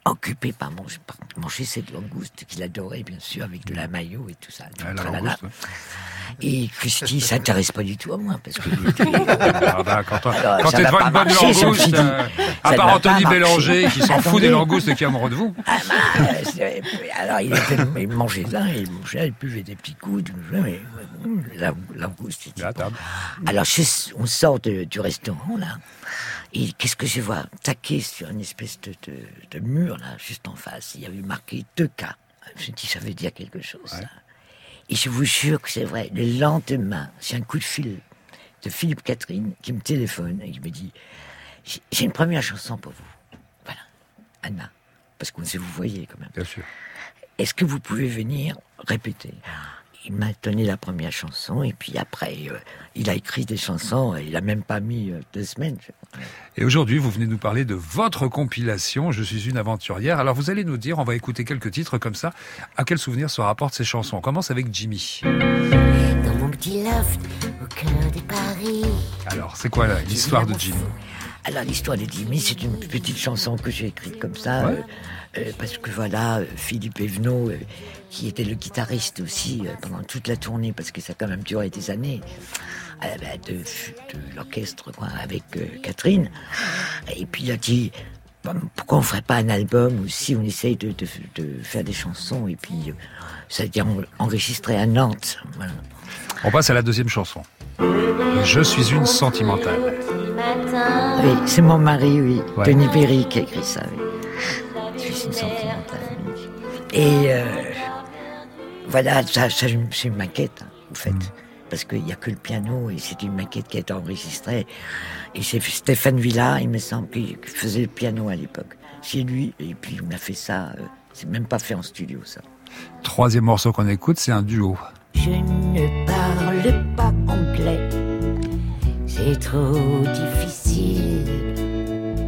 S5: occupé par manger, par manger cette langouste qu'il adorait, bien sûr, avec de la mayo et tout ça. tout
S1: Ouais, la
S5: tralala.
S1: langouste, ouais.
S5: Et Christy (laughs) s'intéresse pas du tout à moi, parce que...
S1: Ah bah, quand t'es
S5: va
S1: devant une bonne langouste, euh, à part Anthony. Bélanger qui s'en fout des langoustes et qui est amoureux de vous.
S5: Ah bah, alors il, était, il mangeait ça, il mangeait, il buvait des petits coups, mais la langouste. Alors je- on sort de- du restaurant là, et qu'est-ce que je vois Taqué sur une espèce de, de- de mur là, juste en face, il y avait marqué 2K. Je me dis ça veut dire quelque chose. Et je vous jure que c'est vrai. Le lendemain, c'est un coup de fil de Philippe Catherine qui me téléphone et qui me dit J'ai- J'ai une première chanson pour vous. Voilà, Anna. Parce qu'on sait vous voyez quand même.
S1: Bien sûr.
S5: Est-ce que vous pouvez venir répéter? Il m'a donné la première chanson et puis après, euh, il a écrit des chansons. et Il a même pas mis euh, deux semaines.
S1: Et aujourd'hui, vous venez nous parler de votre compilation Je suis une aventurière. Alors vous allez nous dire, on va écouter quelques titres comme ça, à quel souvenir se rapportent ces chansons? On commence avec Jimmy.
S15: Dans mon petit loft au cœur de Paris.
S1: Alors, c'est quoi l'histoire de Jimmy?
S5: Alors l'histoire de Jimmy, c'est une petite chanson que j'ai écrite comme ça,
S1: Ouais.
S5: euh, euh, parce que voilà, Philippe Evenot, euh, qui était le guitariste aussi euh, pendant toute la tournée, parce que ça a quand même duré des années, bah, de, de l'orchestre avec Catherine, et puis il a dit, pourquoi on ferait pas un album ou si on essaye de, de, de faire des chansons et puis euh, ça veut dire enregistrer à Nantes. Voilà.
S1: On passe à la deuxième chanson. Je suis une sentimentale.
S5: Oui, c'est mon mari, oui.
S1: Ouais.
S5: Denis Perry qui a écrit ça. oui. Je suis une sentimentale. oui. Et euh, voilà, ça, ça, c'est une maquette, hein, en fait. Parce qu'il n'y a que le piano et c'est une maquette qui a été enregistrée. Et c'est Stéphane Villa, il me semble, qui qui faisait le piano à l'époque. C'est lui. Et puis on a fait ça. euh, c'est même pas fait en studio, ça.
S1: Troisième morceau qu'on écoute, c'est un duo.
S15: Je ne parle pas anglais, c'est trop difficile.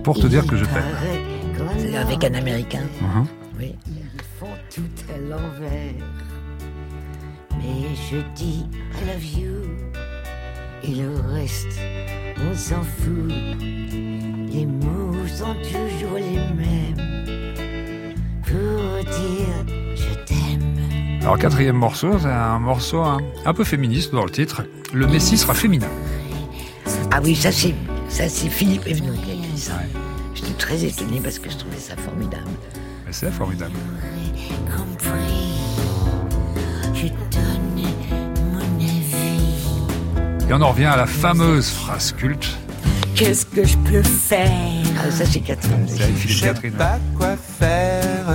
S1: Pour te dire que je t'aime.
S5: Avec un Américain.
S1: Mhm.
S5: Oui.
S15: Ils font tout à l'envers. Mais je dis I love you. Et le reste, on s'en fout. Les mots sont toujours les mêmes. Pour dire je t'aime.
S1: Alors quatrième morceau, c'est un morceau un, un peu féministe dans le titre. Le Messie sera féminin.
S5: Ah oui, ça c'est ça c'est Philippe Evenou qui a écrit ça. J'étais très étonné parce que je trouvais ça formidable.
S1: C'est formidable.
S15: Je.
S1: Et on en revient à la fameuse phrase culte.
S15: Qu'est-ce que je peux faire?
S5: Ah, ça c'est Catherine.
S1: C'est avec Philippe Catherine.
S15: quoi faire.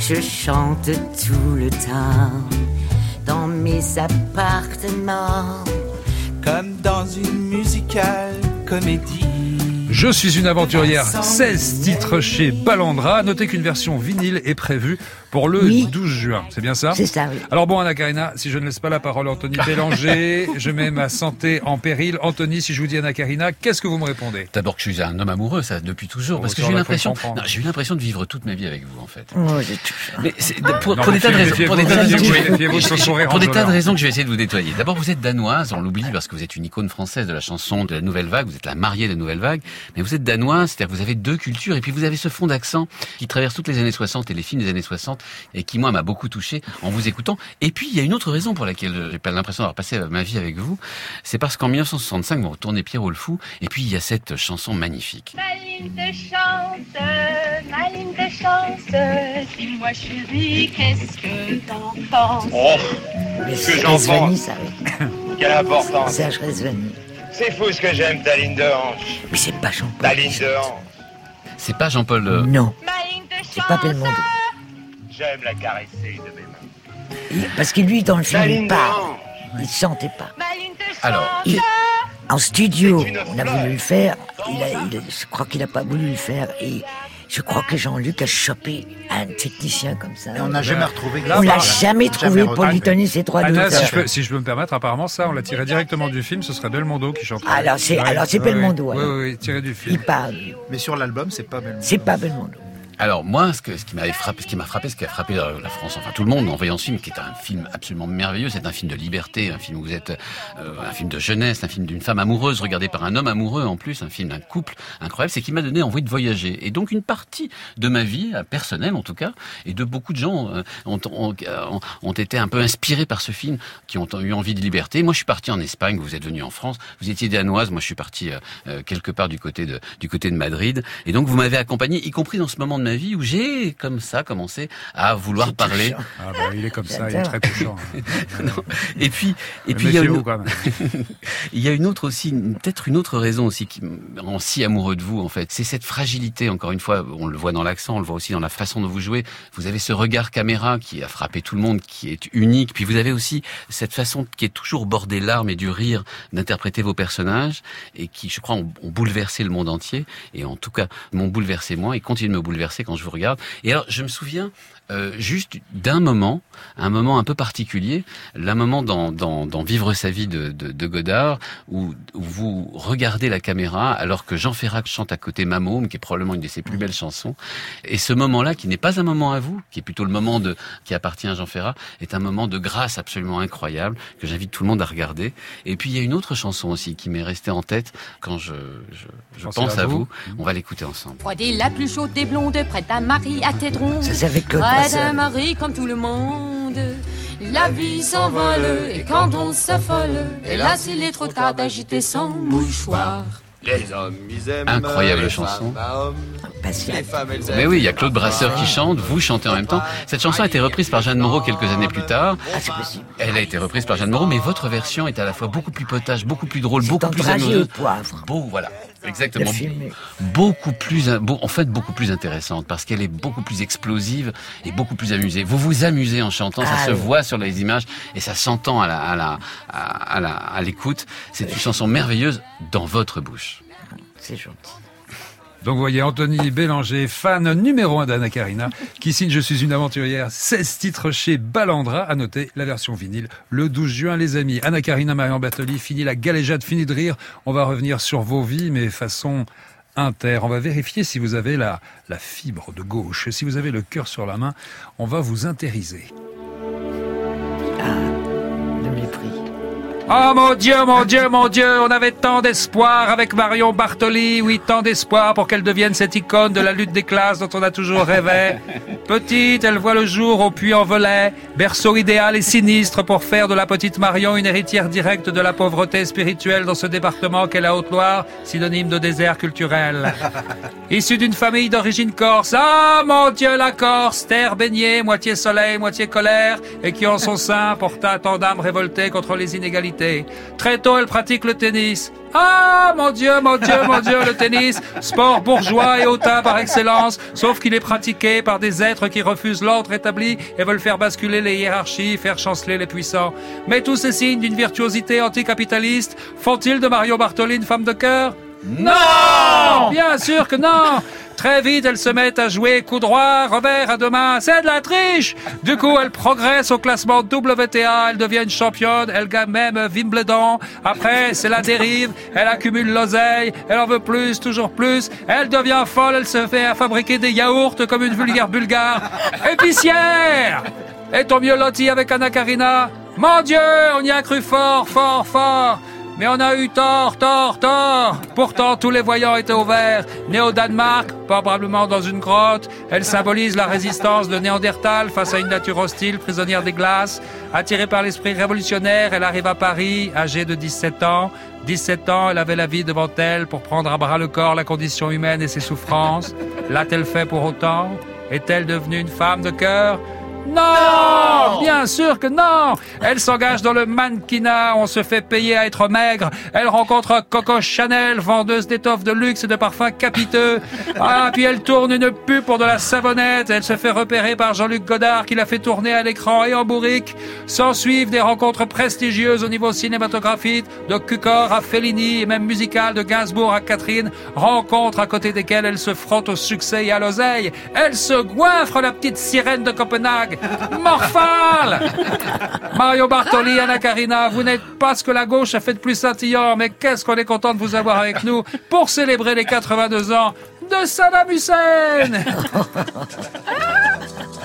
S15: Je chante tout le temps dans mes appartements.
S13: Comme dans une musicale comédie.
S1: Je suis une aventurière, 16 titres chez Ballandra. Notez qu'une version vinyle est prévue pour le 12 juin. C'est bien ça
S5: C'est ça, oui.
S1: Alors bon, Anna Karina, si je ne laisse pas la parole à Anthony Bélanger, (laughs) je mets ma santé en péril. Anthony, si je vous dis Anna Karina, qu'est-ce que vous me répondez
S3: D'abord que je suis un homme amoureux, ça depuis toujours,
S1: Oh,
S3: parce que j'ai eu l'impression, j'ai eu l'impression de vivre toute ma vie avec vous en fait.
S5: Oh.
S3: Mais pour,
S1: Non,
S3: pour des tas de raisons, pour des tas de pour des tas raisons que je vais essayer de vous nettoyer. D'abord, vous êtes danoise, on l'oublie parce que vous êtes une icône française de la chanson de la nouvelle vague, vous êtes la mariée de la nouvelle vague, mais vous êtes danoise, c'est-à-dire que vous avez deux cultures et puis vous avez ce fond d'accent qui traverse toutes les années 60 et les films des années 60 et qui moi m'a beaucoup touché en vous écoutant. Et puis il y a une autre raison pour laquelle j'ai pas l'impression d'avoir passé ma vie avec vous, c'est parce qu'en 1965 vous retournez Pierrot le fou et puis il y a cette chanson magnifique.
S14: Ma ligne de chance, ma ligne de chance, dis-moi chérie, qu'est-ce que t'en penses?
S8: Oh,
S5: Mais
S8: ce que j'en pense. Quelle importance.
S5: Serge Rezvani.
S8: C'est fou ce que j'aime ta ligne de hanche.
S5: Mais c'est pas Jean-Paul.
S8: Ta ligne de hanche.
S3: C'est pas Jean-Paul. euh,
S5: Non,
S14: Ma ligne de
S5: c'est pas Belmondo.
S8: J'aime la caresser de mes mains.
S5: Parce que lui, dans le film, il parle. Il chantait pas.
S3: Alors,
S5: Il- en studio, on a voulu le faire. Il a, il- je crois qu'il a pas voulu le faire. Et je crois que Jean-Luc a chopé un technicien comme ça.
S7: Et on n'a jamais retrouvé.
S5: On l'a jamais trouvé pour lui donner ses droits d'auteur.
S1: si je, peux, si je peux me permettre, apparemment ça, on l'a tiré directement du film, ce serait Belmondo qui chanterait.
S5: Alors, c'est- alors, c'est Belmondo,
S1: oui, oui, tiré du film.
S5: Il parle.
S7: Mais sur l'album, c'est pas Belmondo.
S5: C'est pas Belmondo.
S3: Alors moi, ce, que, ce qui m'avait frappé, ce qui m'a frappé, ce qui a frappé la, France, enfin tout le monde en voyant ce film, qui est un film absolument merveilleux, c'est un film de liberté, un film où vous êtes, euh, un film de jeunesse, un film d'une femme amoureuse regardée par un homme amoureux en plus, un film d'un couple incroyable, c'est qui m'a donné envie de voyager. Et donc une partie de ma vie euh, personnelle en tout cas, et de beaucoup de gens euh, ont, ont, ont- ont été un peu inspirés par ce film, qui ont eu envie de liberté. Moi, je suis parti en Espagne, vous êtes venu en France, vous étiez danoise, moi je suis parti euh, euh, quelque part du côté de du côté de Madrid, et donc vous m'avez accompagné, y compris dans ce moment de ma vie où j'ai comme ça commencé à vouloir parler.
S1: Ah bah, il est comme ça, il est très touchant. (laughs)
S3: Non. Et puis, et puis il y a une,
S1: quand même. (laughs)
S3: il y a une autre aussi, peut-être une autre raison aussi qui me rend si amoureux de vous en fait. C'est cette fragilité. Encore une fois, on le voit dans l'accent, on le voit aussi dans la façon dont vous jouez. Vous avez ce regard caméra qui a frappé tout le monde, qui est unique. Puis vous avez aussi cette façon qui est toujours bordée larmes et du rire d'interpréter vos personnages et qui, je crois, ont, ont bouleversé le monde entier. Et en tout cas, m'ont bouleversé moi et continuent de me bouleverser quand je vous regarde. Et alors, je me souviens euh, juste d'un moment, un moment un peu particulier, la moment dans, dans, dans Vivre sa vie de, de, de Godard, où, où vous regardez la caméra alors que Jean Ferrat chante à côté Mamôme, qui est probablement une de ses plus belles chansons. Et ce moment-là, qui n'est pas un moment à vous, qui est plutôt le moment de, qui appartient à Jean Ferrat, est un moment de grâce absolument incroyable que j'invite tout le monde à regarder. Et puis il y a une autre chanson aussi qui m'est restée en tête quand je, je, je pense
S1: à vous.
S3: vous. On va l'écouter ensemble.
S16: La plus chaude des blondes, prête à Marie à tes rondes.
S5: Ça, c'est avec Brasseur.
S16: à Marie comme tout le monde. La vie s'envole et quand on s'affole, hélas il est trop tard d'agiter son mouchoir.
S3: Les hommes, ils aiment Incroyable chanson.
S5: Mais
S3: oui, il y a Claude Brasseur qui chante, vous chantez en même temps. Cette chanson a été reprise par Jeanne Moreau quelques années plus tard.
S5: Ah, c'est possible.
S3: Elle a été reprise par Jeanne Moreau, mais votre version est à la fois beaucoup plus potage, beaucoup plus drôle, beaucoup plus
S5: amoureuse. poivre.
S3: Beau, voilà. Exactement. Beaucoup plus, en fait, beaucoup plus intéressante parce qu'elle est beaucoup plus explosive et beaucoup plus amusée. Vous vous amusez en chantant, ça
S5: Ah
S3: se
S5: oui.
S3: voit sur les images et ça s'entend à la, à la, à la, à l'écoute. C'est une chanson merveilleuse dans votre bouche.
S5: C'est gentil.
S1: Donc vous voyez Anthony Bélanger, fan numéro un d'Anna Karina, qui signe Je suis une aventurière, 16 titres chez Balandra, à noter la version vinyle le 12 juin les amis. Anna Karina, Marion Bartoli, fini la galéjade, fini de rire. On va revenir sur vos vies, mais façon inter. On va vérifier si vous avez la, la fibre de gauche, si vous avez le cœur sur la main, on va vous intériser.
S5: Mépris.
S1: Oh mon Dieu, mon Dieu, mon Dieu, on avait tant d'espoir avec Marion Bartoli, oui, tant d'espoir pour qu'elle devienne cette icône de la lutte des classes dont on a toujours rêvé. (laughs) Petite, elle voit le jour au Puy-en-Velay, berceau idéal et sinistre pour faire de la petite Marion une héritière directe de la pauvreté spirituelle dans ce département qu'est la Haute-Loire, synonyme de désert culturel. (laughs) Issue d'une famille d'origine corse, ah mon Dieu la Corse, terre baignée, moitié soleil, moitié colère, et qui en son sein porta tant d'âmes révoltées contre les inégalités. Très tôt, elle pratique le tennis. Ah mon Dieu, mon Dieu, mon Dieu, le tennis, sport bourgeois et hautain par excellence, sauf qu'il est pratiqué par des êtres qui refusent l'ordre établi et veulent faire basculer les hiérarchies, faire chanceler les puissants. Mais tous ces signes d'une virtuosité anticapitaliste font-ils de Mario Bartoli une femme de cœur? Non! Bien sûr que non Très vite, elle se met à jouer coup droit, revers à deux mains. C'est de la triche! Du coup, elle progresse au classement WTA, elle devient une championne, elle gagne même Wimbledon. Après, c'est la dérive, elle accumule l'oseille, elle en veut plus, toujours plus. Elle devient folle, elle se fait à fabriquer des yaourts comme une vulgaire bulgare. Épicière! Et ton mieux loti avec Anna Karina? Mon Dieu, on y a cru fort, fort, fort mais on a eu tort, tort, tort. Pourtant, tous les voyants étaient au vert. Née au Danemark, probablement dans une grotte, elle symbolise la résistance de Néandertal face à une nature hostile, prisonnière des glaces. Attirée par l'esprit révolutionnaire, elle arrive à Paris, âgée de 17 ans. 17 ans, elle avait la vie devant elle pour prendre à bras le corps la condition humaine et ses souffrances. L'a-t-elle fait pour autant? Est-elle devenue une femme de cœur? Non Bien sûr que non Elle s'engage dans le mannequinat, on se fait payer à être maigre. Elle rencontre Coco Chanel, vendeuse d'étoffes de luxe et de parfums capiteux. Ah, puis elle tourne une pub pour de la savonnette. Elle se fait repérer par Jean-Luc Godard qui la fait tourner à l'écran et en bourrique. S'en suivent des rencontres prestigieuses au niveau cinématographique, de Cucor à Fellini et même musicales de Gainsbourg à Catherine. Rencontres à côté desquelles elle se frotte au succès et à l'oseille. Elle se goinfre la petite sirène de Copenhague. Morphale Mario Bartoli, Anna Karina, vous n'êtes pas ce que la gauche a fait de plus scintillant, mais qu'est-ce qu'on est content de vous avoir avec nous pour célébrer les 82 ans de Saddam Hussein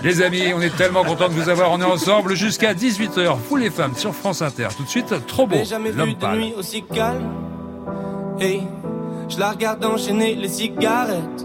S1: Les amis, on est tellement content de vous avoir. On est ensemble jusqu'à 18h. Vous les femmes sur France Inter. Tout de suite, trop beau.
S17: Jamais vu
S1: L'homme
S17: de
S1: pâle.
S17: nuit aussi calme. Hey, je la regarde enchaîner les cigarettes.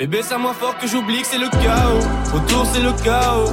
S17: Bébé, ça moins fort que j'oublie que c'est le chaos. Autour, c'est le chaos.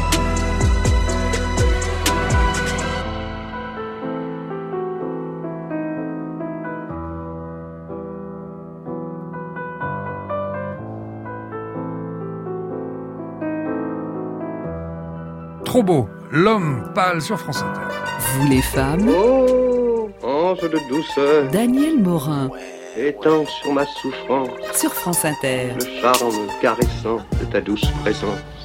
S1: Trop beau, l'homme pâle sur France Inter.
S4: Vous les femmes
S18: Oh, ange de douceur,
S4: Daniel Morin
S18: étends sur ma souffrance
S4: sur France Inter.
S18: le charme caressant de ta douce présence.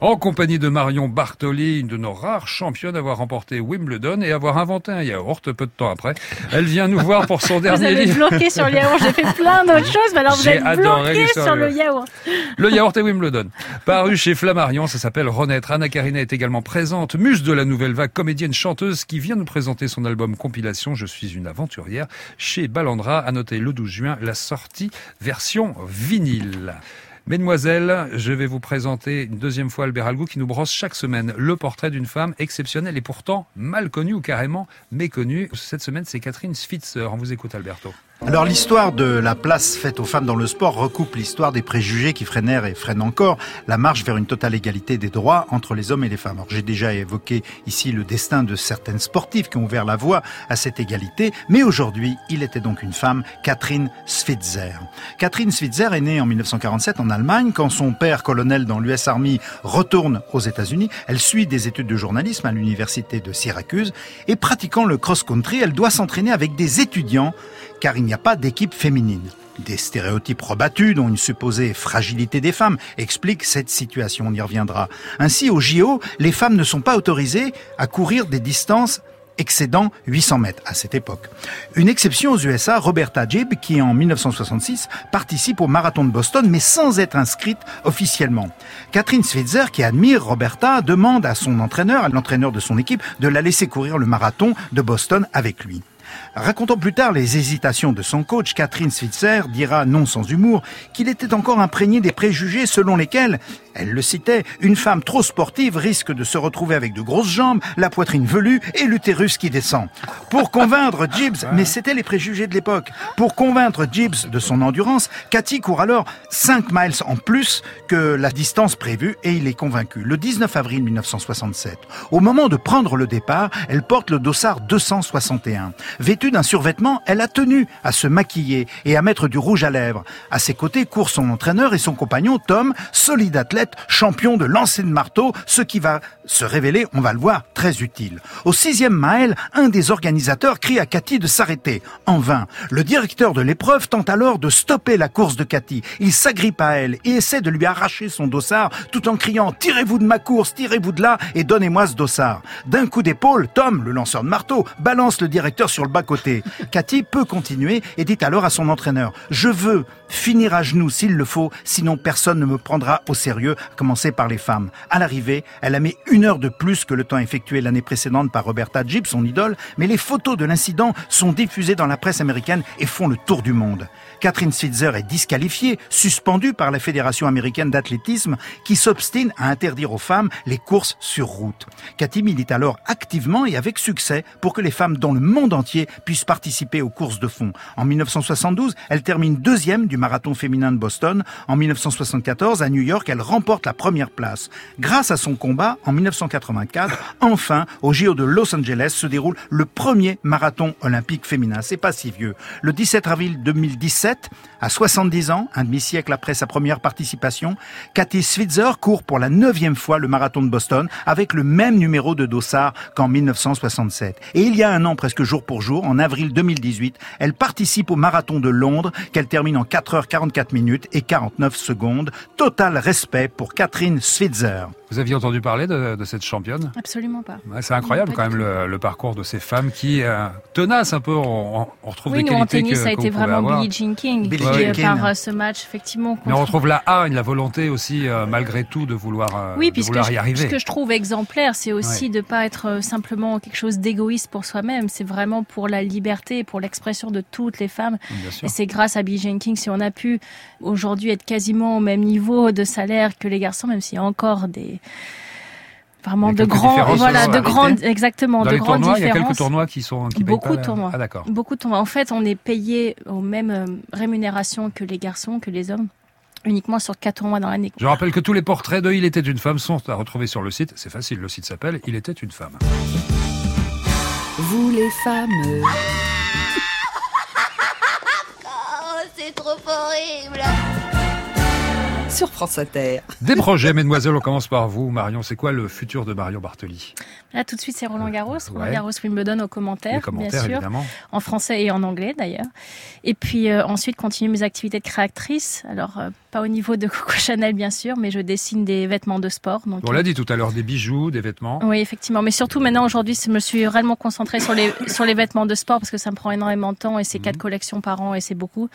S1: En compagnie de Marion Bartoli, une de nos rares championnes à avoir remporté Wimbledon et avoir inventé un yaourt peu de temps après. Elle vient nous voir pour son
S6: Vous
S1: dernier
S6: avez
S1: livre.
S6: bloqué sur le yaourt. J'ai fait plein d'autres (laughs) choses, mais alors vous êtes bloqué sur le yaourt.
S1: Le (laughs) yaourt et Wimbledon. Paru chez Flammarion, ça s'appelle Renaître. Anna Karina est également présente, muse de la nouvelle vague, comédienne chanteuse qui vient nous présenter son album compilation Je suis une aventurière chez Balandra. À noter le 12 juin la sortie version vinyle. Mesdemoiselles, je vais vous présenter une deuxième fois Albert Algou qui nous brosse chaque semaine le portrait d'une femme exceptionnelle et pourtant mal connue ou carrément méconnue. Cette semaine, c'est Catherine Switzer. On vous écoute, Alberto.
S7: Alors l'histoire de la place faite aux femmes dans le sport recoupe l'histoire des préjugés qui freinèrent et freinent encore la marche vers une totale égalité des droits entre les hommes et les femmes. Alors j'ai déjà évoqué ici le destin de certaines sportives qui ont ouvert la voie à cette égalité, mais aujourd'hui il était donc une femme, Catherine Switzer. Catherine Switzer est née en 1947 en Allemagne. Quand son père, colonel dans l'US Army, retourne aux États-Unis, elle suit des études de journalisme à l'université de Syracuse et pratiquant le cross-country, elle doit s'entraîner avec des étudiants car il n'y a pas d'équipe féminine. Des stéréotypes rebattus, dont une supposée fragilité des femmes, expliquent cette situation. On y reviendra. Ainsi, au JO, les femmes ne sont pas autorisées à courir des distances excédant 800 mètres à cette époque. Une exception aux USA, Roberta Gibb, qui en 1966 participe au marathon de Boston, mais sans être inscrite officiellement. Catherine Switzer, qui admire Roberta, demande à son entraîneur, à l'entraîneur de son équipe, de la laisser courir le marathon de Boston avec lui. Racontant plus tard les hésitations de son coach, Catherine Switzer dira non sans humour qu'il était encore imprégné des préjugés selon lesquels, elle le citait, une femme trop sportive risque de se retrouver avec de grosses jambes, la poitrine velue et l'utérus qui descend. Pour (laughs) convaincre Gibbs, mais c'était les préjugés de l'époque, pour convaincre Gibbs de son endurance, Cathy court alors 5 miles en plus que la distance prévue et il est convaincu. Le 19 avril 1967, au moment de prendre le départ, elle porte le dossard 261. Vêtue d'un survêtement, elle a tenu à se maquiller et à mettre du rouge à lèvres. À ses côtés courent son entraîneur et son compagnon Tom, solide athlète, champion de lancer de marteau, ce qui va se révéler, on va le voir, très utile. Au sixième mile, un des organisateurs crie à Cathy de s'arrêter. En vain. Le directeur de l'épreuve tente alors de stopper la course de Cathy. Il s'agrippe à elle et essaie de lui arracher son dossard tout en criant Tirez-vous de ma course, tirez-vous de là et donnez-moi ce dossard. D'un coup d'épaule, Tom, le lanceur de marteau, balance le directeur sur le Cathy peut continuer et dit alors à son entraîneur Je veux finir à genoux s'il le faut, sinon personne ne me prendra au sérieux, à commencer par les femmes. À l'arrivée, elle a mis une heure de plus que le temps effectué l'année précédente par Roberta Gibb, son idole, mais les photos de l'incident sont diffusées dans la presse américaine et font le tour du monde. Catherine Switzer est disqualifiée, suspendue par la Fédération américaine d'athlétisme qui s'obstine à interdire aux femmes les courses sur route. Cathy milite alors activement et avec succès pour que les femmes dans le monde entier puissent participer aux courses de fond. En 1972, elle termine deuxième du marathon féminin de Boston. En 1974, à New York, elle remporte la première place. Grâce à son combat, en 1984, enfin, au JO de Los Angeles se déroule le premier marathon olympique féminin. C'est pas si vieux. Le 17 avril 2017, à 70 ans, un demi-siècle après sa première participation, Cathy Switzer court pour la neuvième fois le marathon de Boston avec le même numéro de dossard qu'en 1967. Et il y a un an, presque jour pour jour, en avril 2018, elle participe au marathon de Londres qu'elle termine en 4 h 44 minutes et 49 secondes. Total respect pour Catherine Switzer.
S1: Vous aviez entendu parler de, de cette championne
S6: Absolument pas.
S1: Ouais, c'est incroyable
S6: Non,
S1: quand même le, le parcours de ces femmes qui euh, tenaces un peu. On, on retrouve
S6: Oui,
S1: des
S6: nous en
S1: qualités
S6: tennis,
S1: que,
S6: ça a été vraiment
S1: avoir.
S6: Billie Jean King
S7: Billie
S6: qui,
S7: Jean
S6: euh,
S7: King.
S6: par euh, ce match, effectivement.
S1: Mais on retrouve la haine, la volonté aussi, euh, malgré tout, de vouloir, euh,
S6: Oui,
S1: de
S6: puisque
S1: vouloir
S6: je-
S1: y arriver.
S6: ce que je trouve exemplaire, c'est aussi
S1: Ouais.
S6: de pas être simplement quelque chose d'égoïste pour soi-même. C'est vraiment pour la liberté, pour l'expression de toutes les femmes. Et c'est grâce à Billie Jean King si on a pu aujourd'hui être quasiment au même niveau de salaire que les garçons, même s'il y a encore des vraiment de grands,
S1: différences
S6: voilà, de grandes, exactement,
S1: Dans
S6: de
S1: les
S6: grandes
S1: tournois, il y a
S6: différences.
S1: quelques tournois qui sont qui
S6: Beaucoup de tournois.
S1: Ah d'accord.
S6: Beaucoup de tournois. En fait, on est payé aux mêmes euh, rémunérations que les garçons, que les hommes, uniquement sur quatre tournois dans l'année.
S1: Je rappelle que tous les portraits de Il était une femme sont à retrouver sur le site. C'est facile, le site s'appelle Il était une femme.
S4: Vous les femmes. (laughs)
S14: Oh, c'est trop horrible. (laughs)
S4: Sur France Inter.
S1: Des projets, mesdemoiselles, on commence par vous. Marion, c'est quoi le futur de Marion Bartoli?
S6: Là, tout de suite, c'est Roland Garros. Roland
S1: Ouais.
S6: Garros Wimbledon aux commentaires,
S1: Les commentaires,
S6: bien sûr.
S1: évidemment.
S6: En français et en anglais, d'ailleurs. Et puis, euh, ensuite, continuer mes activités de créatrice. Alors, euh, pas au niveau de Coco Chanel, bien sûr, mais je dessine des vêtements de sport. Donc,
S1: On l'a dit tout à l'heure, des bijoux, des vêtements.
S6: Oui, effectivement. Mais surtout maintenant, aujourd'hui, je me suis réellement concentrée sur les, (coughs) sur les vêtements de sport parce que ça me prend énormément de temps et c'est quatre collections par an et c'est beaucoup.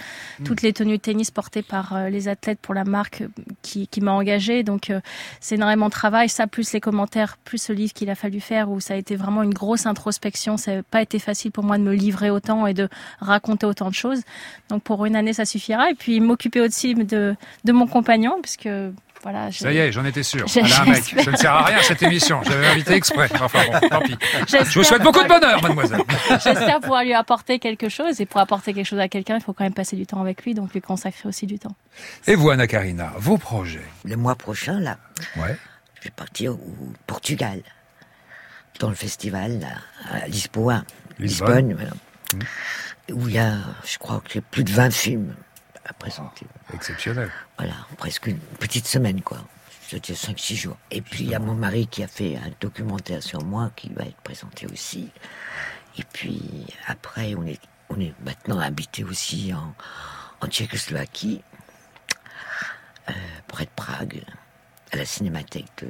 S6: Toutes les tenues de tennis portées par euh, les athlètes pour la marque euh, qui, qui m'a engagée. Donc, euh, c'est énormément de travail. Ça, plus les commentaires, plus le livre qu'il a fallu faire où ça a été vraiment une grosse introspection. Ça n'a pas été facile pour moi de me livrer autant et de raconter autant de choses. Donc, pour une année, ça suffira. Et puis, m'occuper aussi de, de mon compagnon puisque voilà.
S1: Ça y est, j'en étais sûr.
S6: J'ai-
S1: Elle a un mec. Ça ne sert à rien cette émission. J'avais invité exprès. Enfin bon, tant pis. Je vous souhaite beaucoup de bonheur, mademoiselle. (laughs)
S6: J'espère pouvoir lui apporter quelque chose. Et pour apporter quelque chose à quelqu'un, il faut quand même passer du temps avec lui, donc lui consacrer aussi du temps.
S1: Et vous, Anna Karina, vos projets
S5: Le mois prochain, là,
S1: Ouais.
S5: je vais partir au Portugal, dans le festival là, à Lisboa,
S1: Lisbonne.
S5: Lisbonne, voilà. où il y a, je crois que plus de 20 films à présenter.
S1: Exceptionnel.
S5: Voilà, presque une petite semaine, quoi. C'était 5-6 jours. Et puis il y a mon mari qui a fait un documentaire sur moi qui va être présenté aussi. Et puis après, on est, on est maintenant habité aussi en, en Tchécoslovaquie, euh, près de Prague, à la cinémathèque de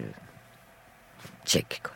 S5: Tchèque, quoi.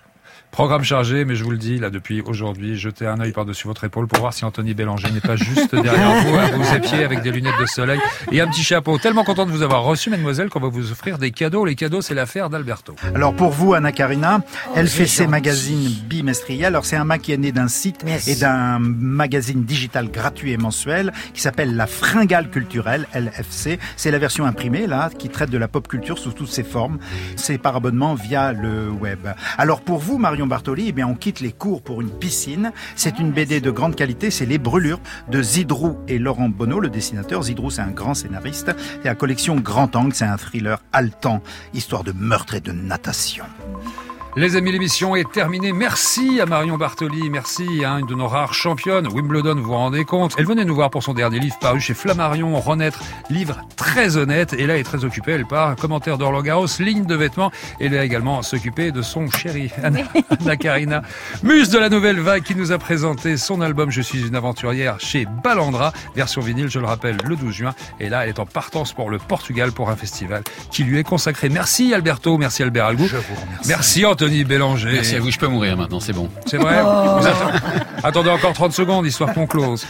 S1: Programme chargé, mais je vous le dis, là, depuis aujourd'hui, jetez un œil par-dessus votre épaule pour voir si Anthony Bélanger n'est pas juste derrière vous, à vos épieds, avec des lunettes de soleil et un petit chapeau. Tellement content de vous avoir reçu, mademoiselle, qu'on va vous offrir des cadeaux. Les cadeaux, c'est l'affaire d'Alberto.
S7: Alors pour vous, Anna Karina, elle fait ses magazines bimestriels. Alors c'est un Mac qui est né d'un site
S5: Merci.
S7: et d'un magazine digital gratuit et mensuel qui s'appelle La Fringale Culturelle, LFC. C'est la version imprimée là qui traite de la pop culture sous toutes ses formes. C'est par abonnement via le web. Alors pour vous, Marion Bartoli, eh on quitte les cours pour une piscine. C'est une BD de grande qualité. C'est Les Brûlures de Zidrou et Laurent Bonneau, le dessinateur. Zidrou, c'est un grand scénariste. Et la collection Grand Angle, c'est un thriller haletant, histoire de meurtre et de natation.
S1: Les amis, l'émission est terminée. Merci à Marion Bartoli. Merci à une de nos rares championnes. Wimbledon, vous vous rendez compte. Elle venait nous voir pour son dernier livre paru chez Flammarion, Renaître. Livre très honnête. Et là, elle est très occupée. Elle part. Commentaire d'Orlo Garros, ligne de vêtements. Elle va également s'occuper de son chéri, (laughs) Anna, Anna Karina. Muse de la nouvelle vague qui nous a présenté son album Je suis une aventurière chez Balandra. Version vinyle, je le rappelle, le 12 juin. Et là, elle est en partance pour le Portugal pour un festival qui lui est consacré. Merci Alberto. Merci Albert Algou.
S7: Je vous remercie.
S1: Merci Anthony Bélanger.
S3: Merci à vous, je peux mourir maintenant, c'est bon.
S1: C'est vrai Vous attendez, attendez encore 30 secondes, histoire qu'on close.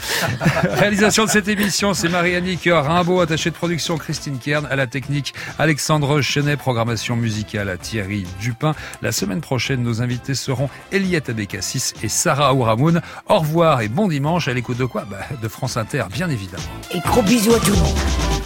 S1: Réalisation de cette émission, c'est Marie-Annick Rimbaud, attachée de production Christine Kern, à la technique Alexandre Chenet, programmation musicale à Thierry Dupin. La semaine prochaine, nos invités seront Eliette Abécassis et Sarah Ouramoun. Au revoir et bon dimanche à l'écoute de quoi? Bah, De France Inter, bien évidemment.
S5: Et gros bisous à tout le monde.